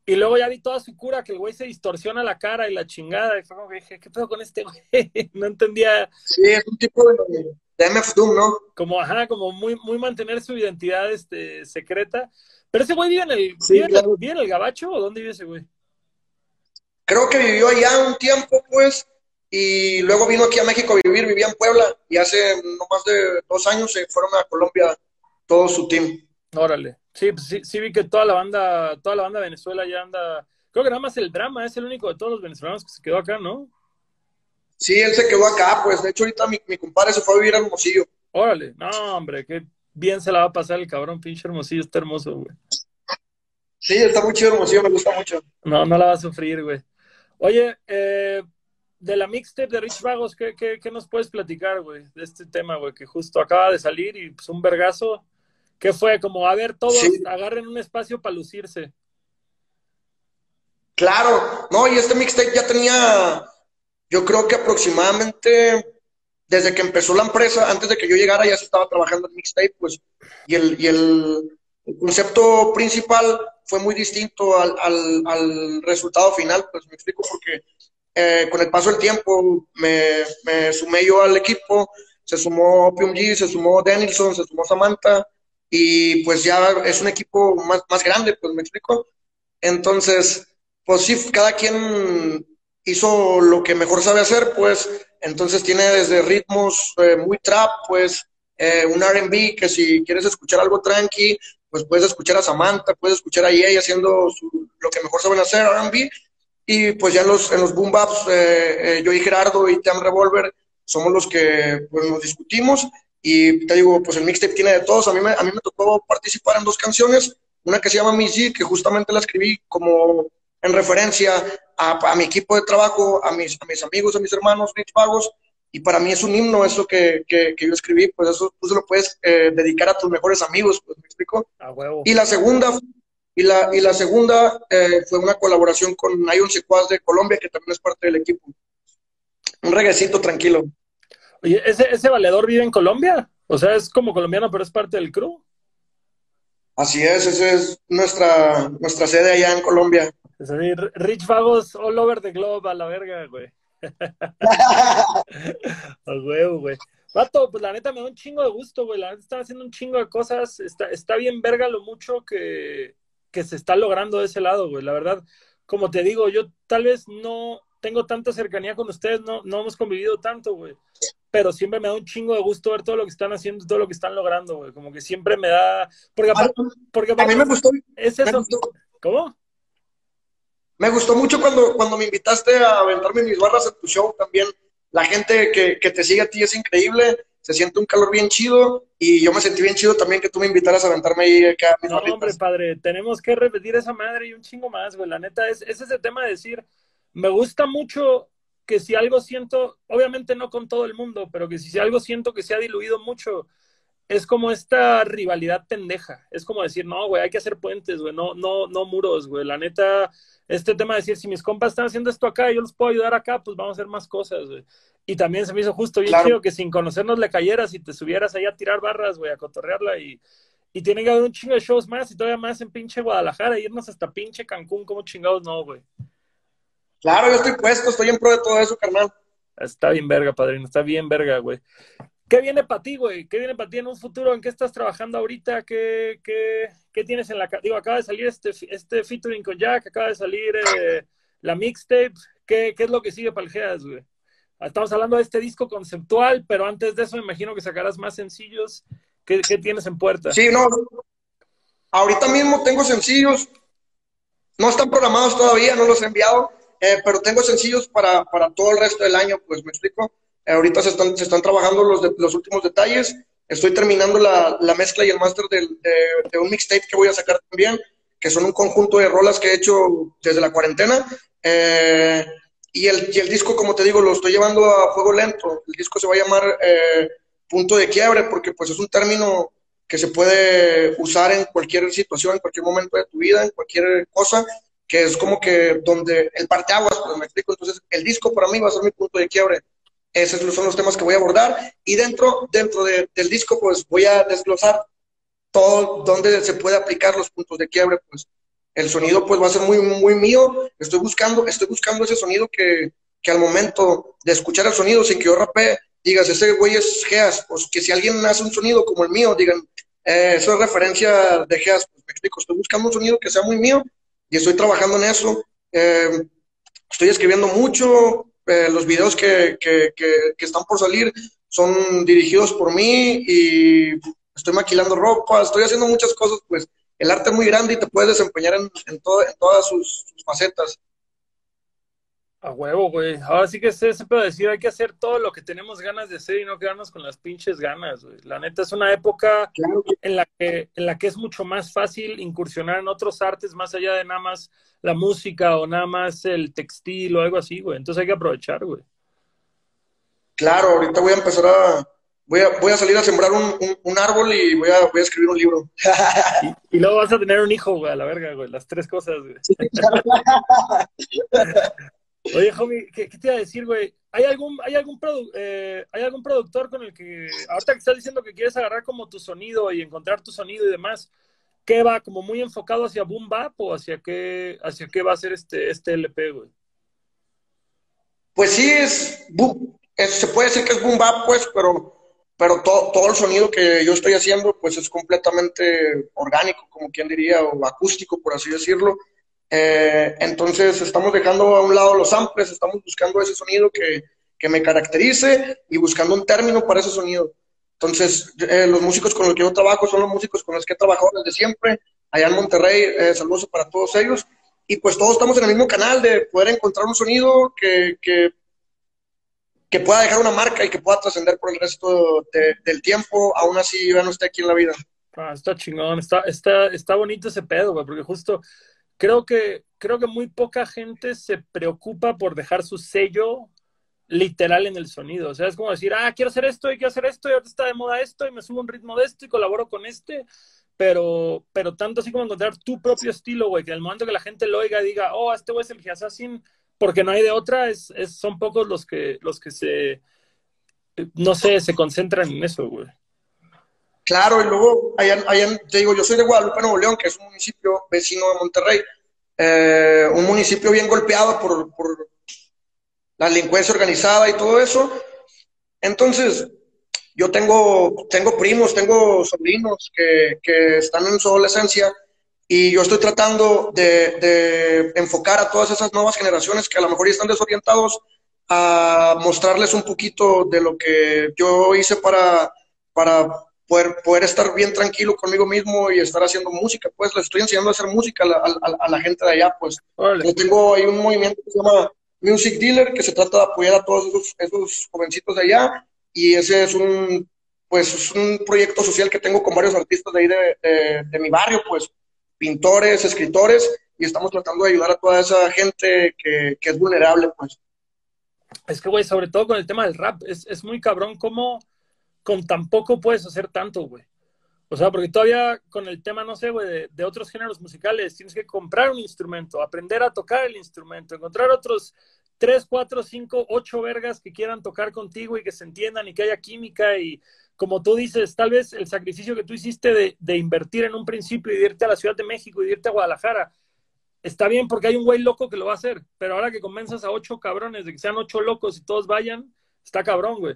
Y luego ya vi toda su cura, que el güey se distorsiona la cara y la chingada. Y fue como que dije, ¿qué pedo con este güey? no entendía. Sí, es un tipo de, MF Doom, ¿no? Como, ajá, como muy, muy mantener su identidad este, secreta. Pero ese güey vive en el, vive, en el Gabacho o dónde vive ese güey? Creo que vivió allá un tiempo, pues, y luego vino aquí a México a vivir, vivía en Puebla, y hace no más de dos años se fueron a Colombia todo su team. Órale. Sí, pues sí, sí vi que toda la banda, toda la banda de Venezuela ya anda. Creo que nada más el drama es el único de todos los venezolanos que se quedó acá, ¿no? Sí, él se quedó acá, pues de hecho ahorita mi, mi compadre se fue a vivir a Hermosillo. Órale, no, hombre, qué bien se la va a pasar el cabrón, pinche Hermosillo, está hermoso, güey. Sí, está muy chido Hermosillo, me gusta mucho. No, no la va a sufrir, güey. Oye, eh, de la mixtape de Rich Vagos, ¿qué, qué, qué nos puedes platicar, güey, de este tema, güey, que justo acaba de salir y pues un vergazo ¿Qué fue? Como, a ver, todos agarren un espacio para lucirse. Claro, no, y este mixtape ya tenía, yo creo que aproximadamente desde que empezó la empresa, antes de que yo llegara, ya se estaba trabajando en mixtape, pues, y el, y el, concepto principal fue muy distinto al, al, resultado final, pues me explico, porque eh, con el paso del tiempo me, me, sumé yo al equipo, se sumó Opium G, se sumó Denilson, se sumó Samantha, y pues ya es un equipo más, más grande, pues me explico. Entonces, pues sí, cada quien hizo lo que mejor sabe hacer, pues entonces tiene desde ritmos eh, muy trap, pues eh, un RB que si quieres escuchar algo tranqui, pues puedes escuchar a Samantha, puedes escuchar a EA haciendo lo que mejor saben hacer, RB, y pues ya en los, en los boom baps, eh, yo y Gerardo y Tam Revolver somos los que pues, nos discutimos y te digo, pues el mixtape tiene de todos. A mí me, a mí me tocó participar en dos canciones. Una que se llama Miss G, que justamente la escribí como en referencia a, mi equipo de trabajo, a mis, a mis amigos, a mis hermanos, Rich Pagos. Y para mí es un himno eso que, que, yo escribí. Pues eso tú se lo puedes eh, dedicar a tus mejores amigos, pues me explico. Y la segunda, y la, y la segunda eh, fue una colaboración con Ion Secuaz de Colombia, que también es parte del equipo. Un reguecito tranquilo. Oye, ¿ese, ¿ese valedor vive en Colombia? O sea, es como colombiano, pero es parte del crew. Así es, esa es nuestra, nuestra sede allá en Colombia. Es decir, Rich Vagos all over the globe, a la verga, güey. a huevo, güey. Vato, pues la neta me da un chingo de gusto, güey. La neta está haciendo un chingo de cosas. Está, está bien verga lo mucho que, que se está logrando de ese lado, güey. La verdad, como te digo, yo tal vez no tengo tanta cercanía con ustedes, no, no hemos convivido tanto, güey pero siempre me da un chingo de gusto ver todo lo que están haciendo, todo lo que están logrando, güey. Como que siempre me da. Porque, porque a mí me gustó. Es eso. ¿Cómo? Me gustó mucho cuando, cuando me invitaste a aventarme mis barras en tu show también. La gente que, que te sigue a ti es increíble, se siente un calor bien chido y yo me sentí bien chido también que tú me invitaras a aventarme ahí acá. Mis no, hombre, padre, tenemos que repetir esa madre y un chingo más, güey. La neta, es, es ese tema de decir, me gusta mucho que si algo siento, obviamente no con todo el mundo, pero que si algo siento que se ha diluido mucho, es como esta rivalidad pendeja. Es como decir, no, güey, hay que hacer puentes, güey, no, no, no muros, güey. La neta, este tema de decir, si mis compas están haciendo esto acá yo los puedo ayudar acá, pues vamos a hacer más cosas, güey. Y también se me hizo justo bien chido que sin conocernos le cayeras y te subieras ahí a tirar barras, güey, a cotorrearla y, y tienen que haber un chingo de shows más y todavía más en pinche Guadalajara, irnos hasta pinche Cancún, como chingados no, güey. Claro, yo estoy puesto, estoy en pro de todo eso, carnal. Está bien verga, padrino, está bien verga, güey. ¿Qué viene para ti, güey? ¿Qué viene para ti en un futuro? ¿En qué estás trabajando ahorita? ¿Qué, qué, qué tienes en la... Digo, acaba de salir este, este featuring con Jack, acaba de salir eh, la mixtape. ¿Qué, ¿Qué, es lo que sigue para el Geas, güey? Estamos hablando de este disco conceptual, pero antes de eso me imagino que sacarás más sencillos. ¿Qué, qué tienes en puerta? Sí, no. Ahorita mismo tengo sencillos. No están programados todavía, no los he enviado, eh, pero tengo sencillos para, para todo el resto del año, pues me explico. Ahorita se están, se están trabajando los, los últimos detalles. Estoy terminando la, la mezcla y el máster de, de, un mixtape que voy a sacar también, que son un conjunto de rolas que he hecho desde la cuarentena. Eh, y, el, y el disco, como te digo, lo estoy llevando a fuego lento. El disco se va a llamar eh, Punto de Quiebre, porque pues es un término que se puede usar en cualquier situación, en cualquier momento de tu vida, en cualquier cosa, que es como que donde el parteaguas, pues me explico. Entonces, el disco para mí va a ser mi punto de quiebre esos son los temas que voy a abordar. Y dentro, dentro del disco, pues voy a desglosar todo donde se puede aplicar los puntos de quiebre. Pues el sonido pues va a ser muy, muy mío. Estoy buscando, estoy buscando ese sonido que, que al momento de escuchar el sonido sin que yo rapee, digas, ese güey es Geas. Pues que si alguien hace un sonido como el mío, digan, eh, eso es referencia de Geas. Pues me explico, estoy buscando un sonido que sea muy mío y estoy trabajando en eso. Eh, estoy escribiendo mucho, eh, los videos que, que, que, están por salir son dirigidos por mí y estoy maquilando ropa, estoy haciendo muchas cosas, pues el arte es muy grande y te puedes desempeñar en, en, en todas sus, facetas. A huevo, güey. Ahora sí que se, se puede decir, hay que hacer todo lo que tenemos ganas de hacer y no quedarnos con las pinches ganas, güey. La neta es una época en, la que, en la que es mucho más fácil incursionar en otros artes más allá de nada más la música o nada más el textil o algo así, güey. Entonces hay que aprovechar, güey. Claro, ahorita voy a empezar a... Voy a, voy a salir a sembrar un, un, árbol y voy a, voy a escribir un libro. y, luego vas a tener un hijo, güey, a la verga, güey. Las tres cosas, güey. Oye, homie, ¿qué, te iba a decir, güey? ¿Hay algún, hay, algún eh, ¿Hay algún productor con el que, ahorita que estás diciendo que quieres agarrar como tu sonido y encontrar tu sonido y demás, ¿qué va? ¿Como muy enfocado hacia boom bap o hacia qué, hacia qué va a ser este, este LP, güey? Pues sí, es, se puede decir que es boom bap, pues, pero, pero todo el sonido que yo estoy haciendo, pues es completamente orgánico, como quien diría, o acústico, por así decirlo. Eh, entonces estamos dejando a un lado los samples, estamos buscando ese sonido que, que me caracterice y buscando un término para ese sonido. Entonces, eh, los músicos con los que yo trabajo son los músicos con los que he trabajado desde siempre, allá en Monterrey, eh, saludos para todos ellos. Y pues todos estamos en el mismo canal de poder encontrar un sonido que, que, que pueda dejar una marca y que pueda trascender por el resto del tiempo, aún así ya no esté aquí en la vida. Ah, está chingón, está, está, está bonito ese pedo, güey, porque justo creo que, creo que muy poca gente se preocupa por dejar su sello literal en el sonido. O sea, es como decir, ah, quiero hacer esto y quiero hacer esto y ahora está de moda esto y me subo un ritmo de esto y colaboro con este. Pero, pero tanto así como encontrar tu propio estilo, güey, que el momento que la gente lo oiga diga, oh, este güey es el Assassin, porque no hay de otra, es, es, son pocos los que, los que se, no sé, se concentran en eso, güey. Claro, y luego, allá, allá, te digo, yo soy de Guadalupe, Nuevo León, que es un municipio vecino de Monterrey, eh, un municipio bien golpeado por, por la delincuencia organizada y todo eso. Entonces, yo tengo, tengo primos, tengo sobrinos que, que están en su adolescencia y yo estoy tratando de, de, enfocar a todas esas nuevas generaciones que a lo mejor están desorientados a mostrarles un poquito de lo que yo hice para, para poder, poder estar bien tranquilo conmigo mismo y estar haciendo música. Pues les estoy enseñando a hacer música a la, a, la gente de allá. Pues yo tengo ahí un movimiento que se llama Music Dealer, que se trata de apoyar a todos esos, esos jovencitos de allá, y ese es un, pues, es un proyecto social que tengo con varios artistas de ahí de, de, mi barrio, pues, pintores, escritores, y estamos tratando de ayudar a toda esa gente que, que es vulnerable, pues. Es que, güey, sobre todo con el tema del rap, es, es muy cabrón cómo, con tampoco puedes hacer tanto, güey. O sea, porque todavía con el tema, no sé, güey, de, otros géneros musicales, tienes que comprar un instrumento, aprender a tocar el instrumento, encontrar otros tres, cuatro, cinco, ocho vergas que quieran tocar contigo y que se entiendan y que haya química y como tú dices, tal vez el sacrificio que tú hiciste de, invertir en un principio y de irte a la Ciudad de México y de irte a Guadalajara, está bien porque hay un güey loco que lo va a hacer, pero ahora que convenzas a ocho cabrones de que sean ocho locos y todos vayan, está cabrón, güey.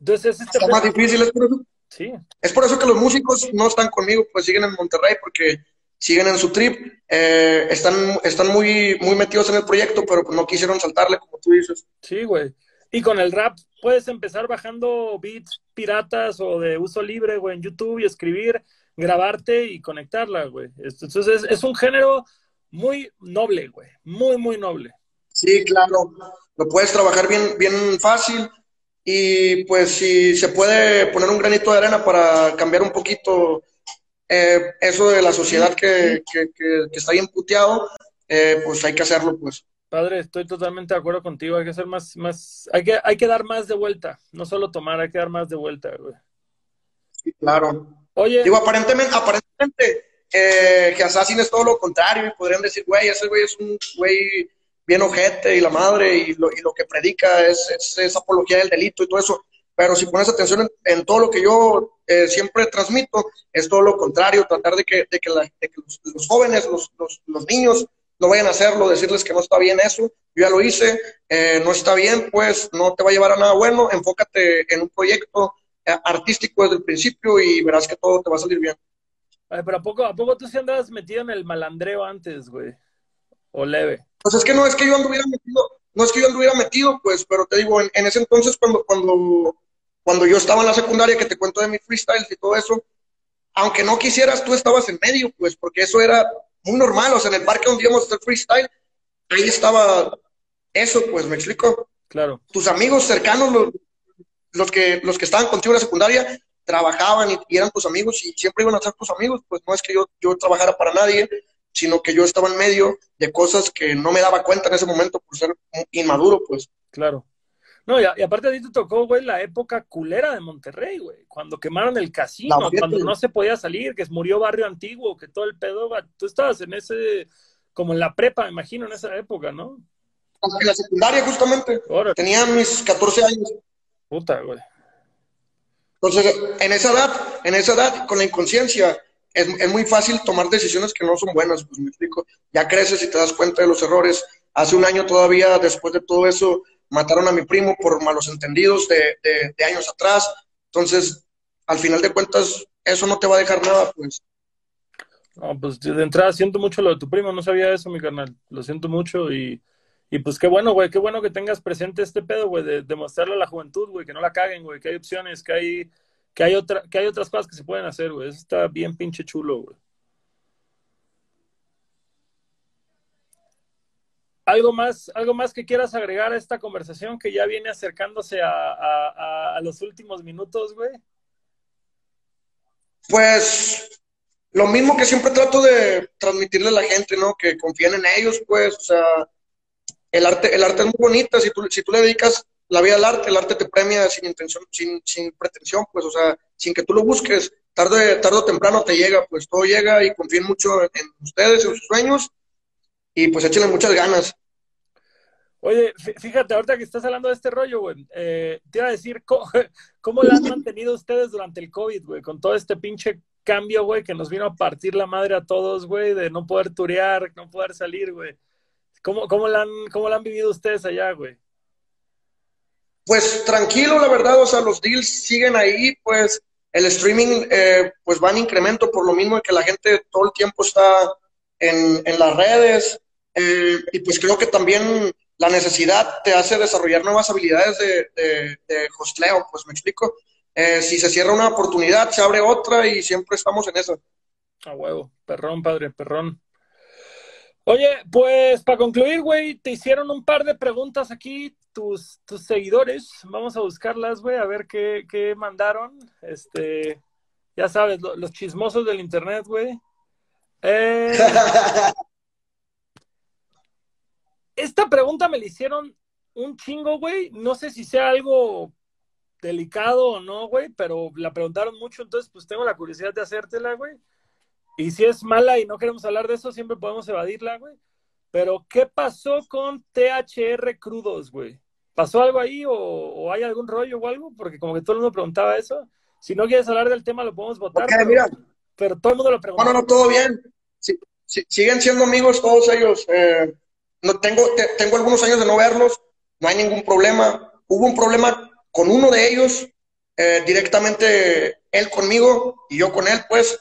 Entonces es este Está más difícil, es por eso. Sí. Es por eso que los músicos no están conmigo, pues siguen en Monterrey porque siguen en su trip, eh, están, están muy, muy metidos en el proyecto, pero no quisieron saltarle, como tú dices. Sí, güey. Y con el rap puedes empezar bajando beats piratas o de uso libre, güey, en YouTube y escribir, grabarte y conectarla, güey. Entonces es, es un género muy noble, güey. Muy, muy noble. Sí, claro. Lo puedes trabajar bien, bien fácil. Y pues si se puede poner un granito de arena para cambiar un poquito eh, eso de la sociedad que, que, está bien puteado, eh, pues hay que hacerlo, pues. Padre, estoy totalmente de acuerdo contigo. Hay que hacer más, más, hay que, hay que dar más de vuelta. No solo tomar, hay que dar más de vuelta, güey. Sí, claro. Oye. Digo, aparentemente, aparentemente, eh, que Assassin es todo lo contrario, y podrían decir, güey, ese güey es un güey bien ojete y la madre, y lo, y lo que predica es, es, apología del delito y todo eso. Pero si pones atención en, todo lo que yo eh, siempre transmito, es todo lo contrario, tratar de que, de que, los, jóvenes, los, los, niños, no vayan a hacerlo, decirles que no está bien eso, yo ya lo hice, eh, no está bien, pues no te va a llevar a nada bueno, enfócate en un proyecto artístico desde el principio y verás que todo te va a salir bien pero ¿a poco, ¿a poco tú sí andabas metido en el malandreo antes, güey? ¿O leve? Pues es que no es que yo anduviera metido, no es que yo anduviera metido, pues, pero te digo, en, ese entonces cuando, cuando, cuando yo estaba en la secundaria, que te cuento de mi freestyle y todo eso, aunque no quisieras, tú estabas en medio, pues, porque eso era muy normal, o sea, en el parque donde íbamos a hacer freestyle, ahí estaba eso, pues, ¿me explico? Claro. Tus amigos cercanos, los, los que, los que estaban contigo en la secundaria, trabajaban y, eran tus amigos y siempre iban a ser tus amigos, pues no es que yo, yo trabajara para nadie, sino que yo estaba en medio de cosas que no me daba cuenta en ese momento por ser inmaduro, pues. Claro. No, y, aparte a ti te tocó, güey, la época culera de Monterrey, güey, cuando quemaron el casino, cuando no se podía salir, que murió Barrio Antiguo, que todo el pedo, tú estabas en ese, como en la prepa, me imagino, en esa época, ¿no? En la secundaria, justamente. Tenía mis 14 años. Puta, güey. Entonces, en esa edad, en esa edad, con la inconsciencia, es, muy fácil tomar decisiones que no son buenas, pues me explico. Ya creces y te das cuenta de los errores. Hace un año todavía, después de todo eso, mataron a mi primo por malos entendidos de, de, años atrás. Entonces, al final de cuentas, eso no te va a dejar nada, pues. No, pues de entrada siento mucho lo de tu primo, no sabía eso, mi carnal. Lo siento mucho y, y pues qué bueno, güey, qué bueno que tengas presente este pedo, güey, de, demostrarle a la juventud, güey, que no la caguen, güey, que hay opciones, que hay, que hay otra, que hay otras cosas que se pueden hacer, güey. Eso está bien pinche chulo, güey. ¿Algo más, ¿Algo más que quieras agregar a esta conversación que ya viene acercándose a, a los últimos minutos, güey? Pues lo mismo que siempre trato de transmitirle a la gente, ¿no? Que confíen en ellos, pues, o sea, el arte, el arte es muy bonito, si tú, si tú le dedicas la vida al arte, el arte te premia sin intención, sin, sin pretensión, pues, o sea, sin que tú lo busques, tarde, tarde o temprano te llega, pues todo llega y confíen mucho en, ustedes, en sus sueños, y pues échenle muchas ganas. Oye, fíjate, ahorita que estás hablando de este rollo, güey, eh, te iba a decir, ¿cómo, ¿cómo lo han mantenido ustedes durante el COVID, güey? Con todo este pinche cambio, güey, que nos vino a partir la madre a todos, güey, de no poder turear, no poder salir, güey. ¿Cómo, cómo, la han, ¿Cómo la han vivido ustedes allá, güey? Pues tranquilo, la verdad, o sea, los deals siguen ahí, pues el streaming eh, pues va en incremento por lo mismo que la gente todo el tiempo está en, en las redes eh, y pues creo que también la necesidad te hace desarrollar nuevas habilidades de, de, hostleo, pues me explico. Eh, si se cierra una oportunidad, se abre otra y siempre estamos en eso. A huevo, perrón, padre, perrón. Oye, pues para concluir, güey, te hicieron un par de preguntas aquí tus, tus seguidores. Vamos a buscarlas, güey, a ver qué, qué, mandaron. Este, ya sabes, los chismosos del internet, güey. Eh, esta pregunta me la hicieron un chingo, güey. No sé si sea algo delicado o no, güey, pero la preguntaron mucho, entonces pues tengo la curiosidad de hacértela, güey. Y si es mala y no queremos hablar de eso, siempre podemos evadirla, güey. Pero, ¿qué pasó con THR crudos, güey? ¿Pasó algo ahí o, hay algún rollo o algo? Porque como que todo el mundo preguntaba eso. Si no quieres hablar del tema, lo podemos votar. pero, todo el mundo lo pregunta. No, no, no, todo bien. siguen siendo amigos todos ellos. Eh, no, tengo, tengo algunos años de no verlos, no hay ningún problema. Hubo un problema con uno de ellos, eh, directamente él conmigo y yo con él, pues,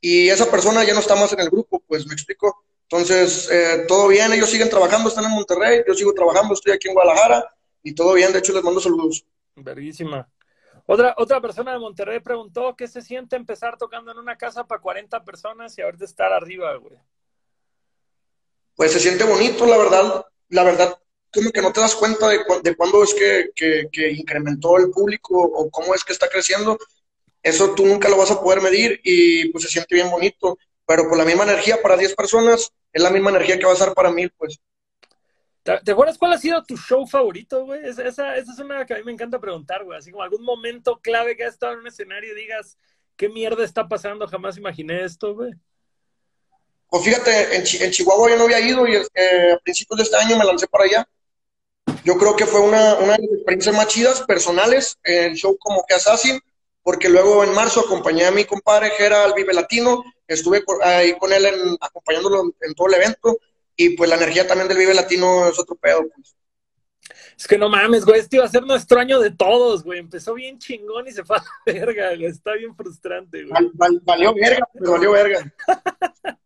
y esa persona ya no está más en el grupo, pues, me explico. Entonces, eh, todo bien, ellos siguen trabajando, están en Monterrey, yo sigo trabajando, estoy aquí en Guadalajara y todo bien, de hecho les mando saludos. Verguísima. Otra, otra persona de Monterrey preguntó qué se siente empezar tocando en una casa para 40 personas y ahorita estar arriba, güey. Pues se siente bonito, la verdad. La verdad, como que no te das cuenta de, de cuándo es que, que, incrementó el público o cómo es que está creciendo. Eso tú nunca lo vas a poder medir y pues se siente bien bonito. Pero con la misma energía para 10 personas es la misma energía que va a ser para mil, pues. ¿Te acuerdas cuál ha sido tu show favorito, güey? Esa, esa, es una que a mí me encanta preguntar, güey. Así como algún momento clave que has estado en un escenario y digas, ¿qué mierda está pasando? Jamás imaginé esto, güey. Pues fíjate, en, en, Chihuahua yo no había ido y eh, a principios de este año me lancé para allá. Yo creo que fue una, una de las experiencias más chidas, personales, el show como que Assassin, porque luego en marzo acompañé a mi compadre Gera al Vive Latino, estuve ahí con él acompañándolo en todo el evento, y pues la energía también del Vive Latino es otro pedo, pues. Es que no mames, güey, este iba a ser nuestro año de todos, güey. Empezó bien chingón y se fue a la verga, güey. Está bien frustrante, güey. valió verga, pero valió verga.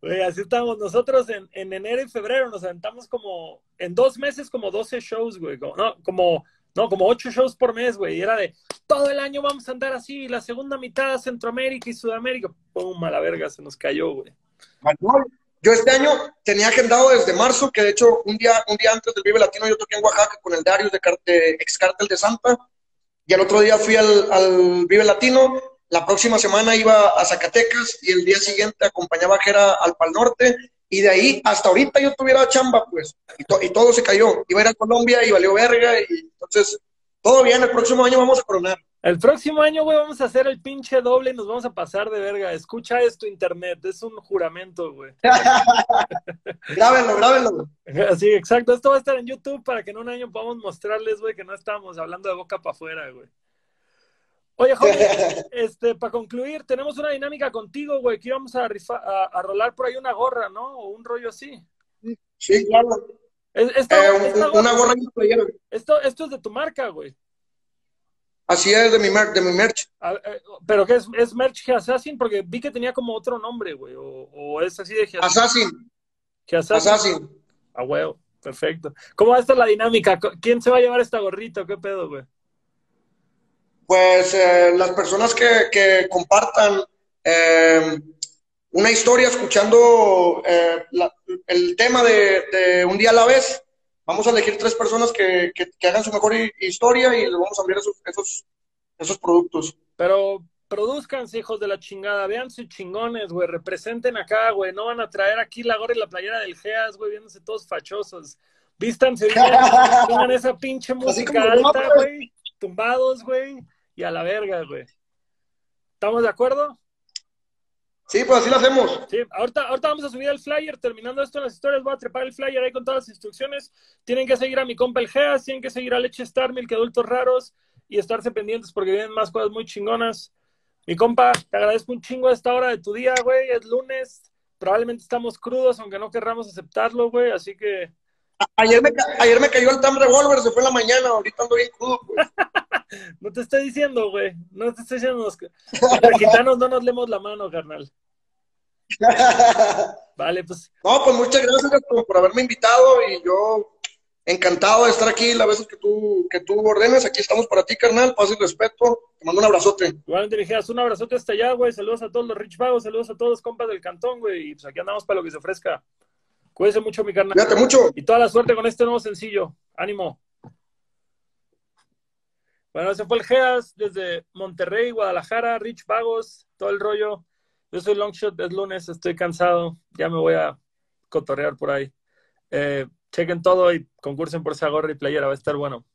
Güey, así estamos. Nosotros en, en, enero y febrero nos aventamos como, en dos meses, como 12 shows, güey. no, como, no, como 8 shows por mes, güey. Y era de, todo el año vamos a andar así, la segunda mitad Centroamérica y Sudamérica. Pum, a la verga, se nos cayó, güey. Yo este año tenía agendado desde marzo, que de hecho un día, un día antes del Vive Latino yo toqué en Oaxaca con el Darius de, de ex Cartel de Santa. Y el otro día fui al, Vive Latino la próxima semana iba a Zacatecas y el día siguiente acompañaba a Jera al Pal Norte y de ahí hasta ahorita yo tuviera chamba, pues, y, todo se cayó. Iba a ir a Colombia y valió verga y entonces todo bien, el próximo año vamos a coronar. El próximo año, güey, vamos a hacer el pinche doble y nos vamos a pasar de verga. Escucha esto, internet, es un juramento, güey. grábenlo, grábenlo. Sí, exacto. Esto va a estar en YouTube para que en un año podamos mostrarles, güey, que no estamos hablando de boca para afuera, güey. Oye, joven, este, para concluir, tenemos una dinámica contigo, güey, que íbamos a, a, rolar por ahí una gorra, ¿no? O un rollo así. Sí, claro. Eh, una gorra y playera. Esto, esto es de tu marca, güey. Así es, de mi, de mi merch. Eh, ¿Pero qué es? ¿Es merch Assassin? Porque vi que tenía como otro nombre, güey. O, o, es así de Assassin. Assassin. Assassin. Ah, güey, perfecto. ¿Cómo va a estar la dinámica? ¿Quién se va a llevar esta gorrita? ¿Qué pedo, güey? pues eh, las personas que, compartan eh, una historia escuchando eh, el tema de, un día a la vez, vamos a elegir tres personas que, hagan su mejor historia y les vamos a enviar esos, esos, productos. Pero produzcanse, hijos de la chingada, vean sus chingones, güey, representen acá, güey, no van a traer aquí la gorra y la playera del GEAS, güey, viéndose todos fachosos. Vístanse bien, pongan esa pinche música alta, güey, tumbados, güey y a la verga, güey. ¿Estamos de acuerdo? Sí, pues así lo hacemos. Sí, ahorita, ahorita vamos a subir el flyer. Terminando esto en las historias, voy a trepar el flyer ahí con todas las instrucciones. Tienen que seguir a mi compa el Geas, tienen que seguir a Leche Star, Milk Adultos Raros y estarse pendientes porque vienen más cosas muy chingonas. Mi compa, te agradezco un chingo a esta hora de tu día, güey. Es lunes. Probablemente estamos crudos, aunque no querramos aceptarlo, güey. Así que. Ayer me, ayer me cayó el Tam Revolver, se fue en la mañana. Ahorita ando bien crudo, pues. No te estoy diciendo, güey. No te estoy diciendo. Los gitanos no nos leemos la mano, carnal. Vale, pues. No, pues muchas gracias por haberme invitado y yo encantado de estar aquí las veces que tú, que tú ordenes. Aquí estamos para ti, carnal. Paz y respeto. Te mando un abrazote. Igualmente, dijeras un abrazote hasta allá, güey. Saludos a todos los Rich Vagos, saludos a todos los compas del cantón, güey. Y pues aquí andamos para lo que se ofrezca. Cuídense mucho, mi carnal. Cuídate mucho. Y toda la suerte con este nuevo sencillo. Ánimo. Bueno, ese fue el GEAS desde Monterrey, Guadalajara, Rich Vagos, todo el rollo. Yo soy Longshot, es lunes, estoy cansado, ya me voy a cotorrear por ahí. Eh, chequen todo y concursen por esa gorra y playera, va a estar bueno.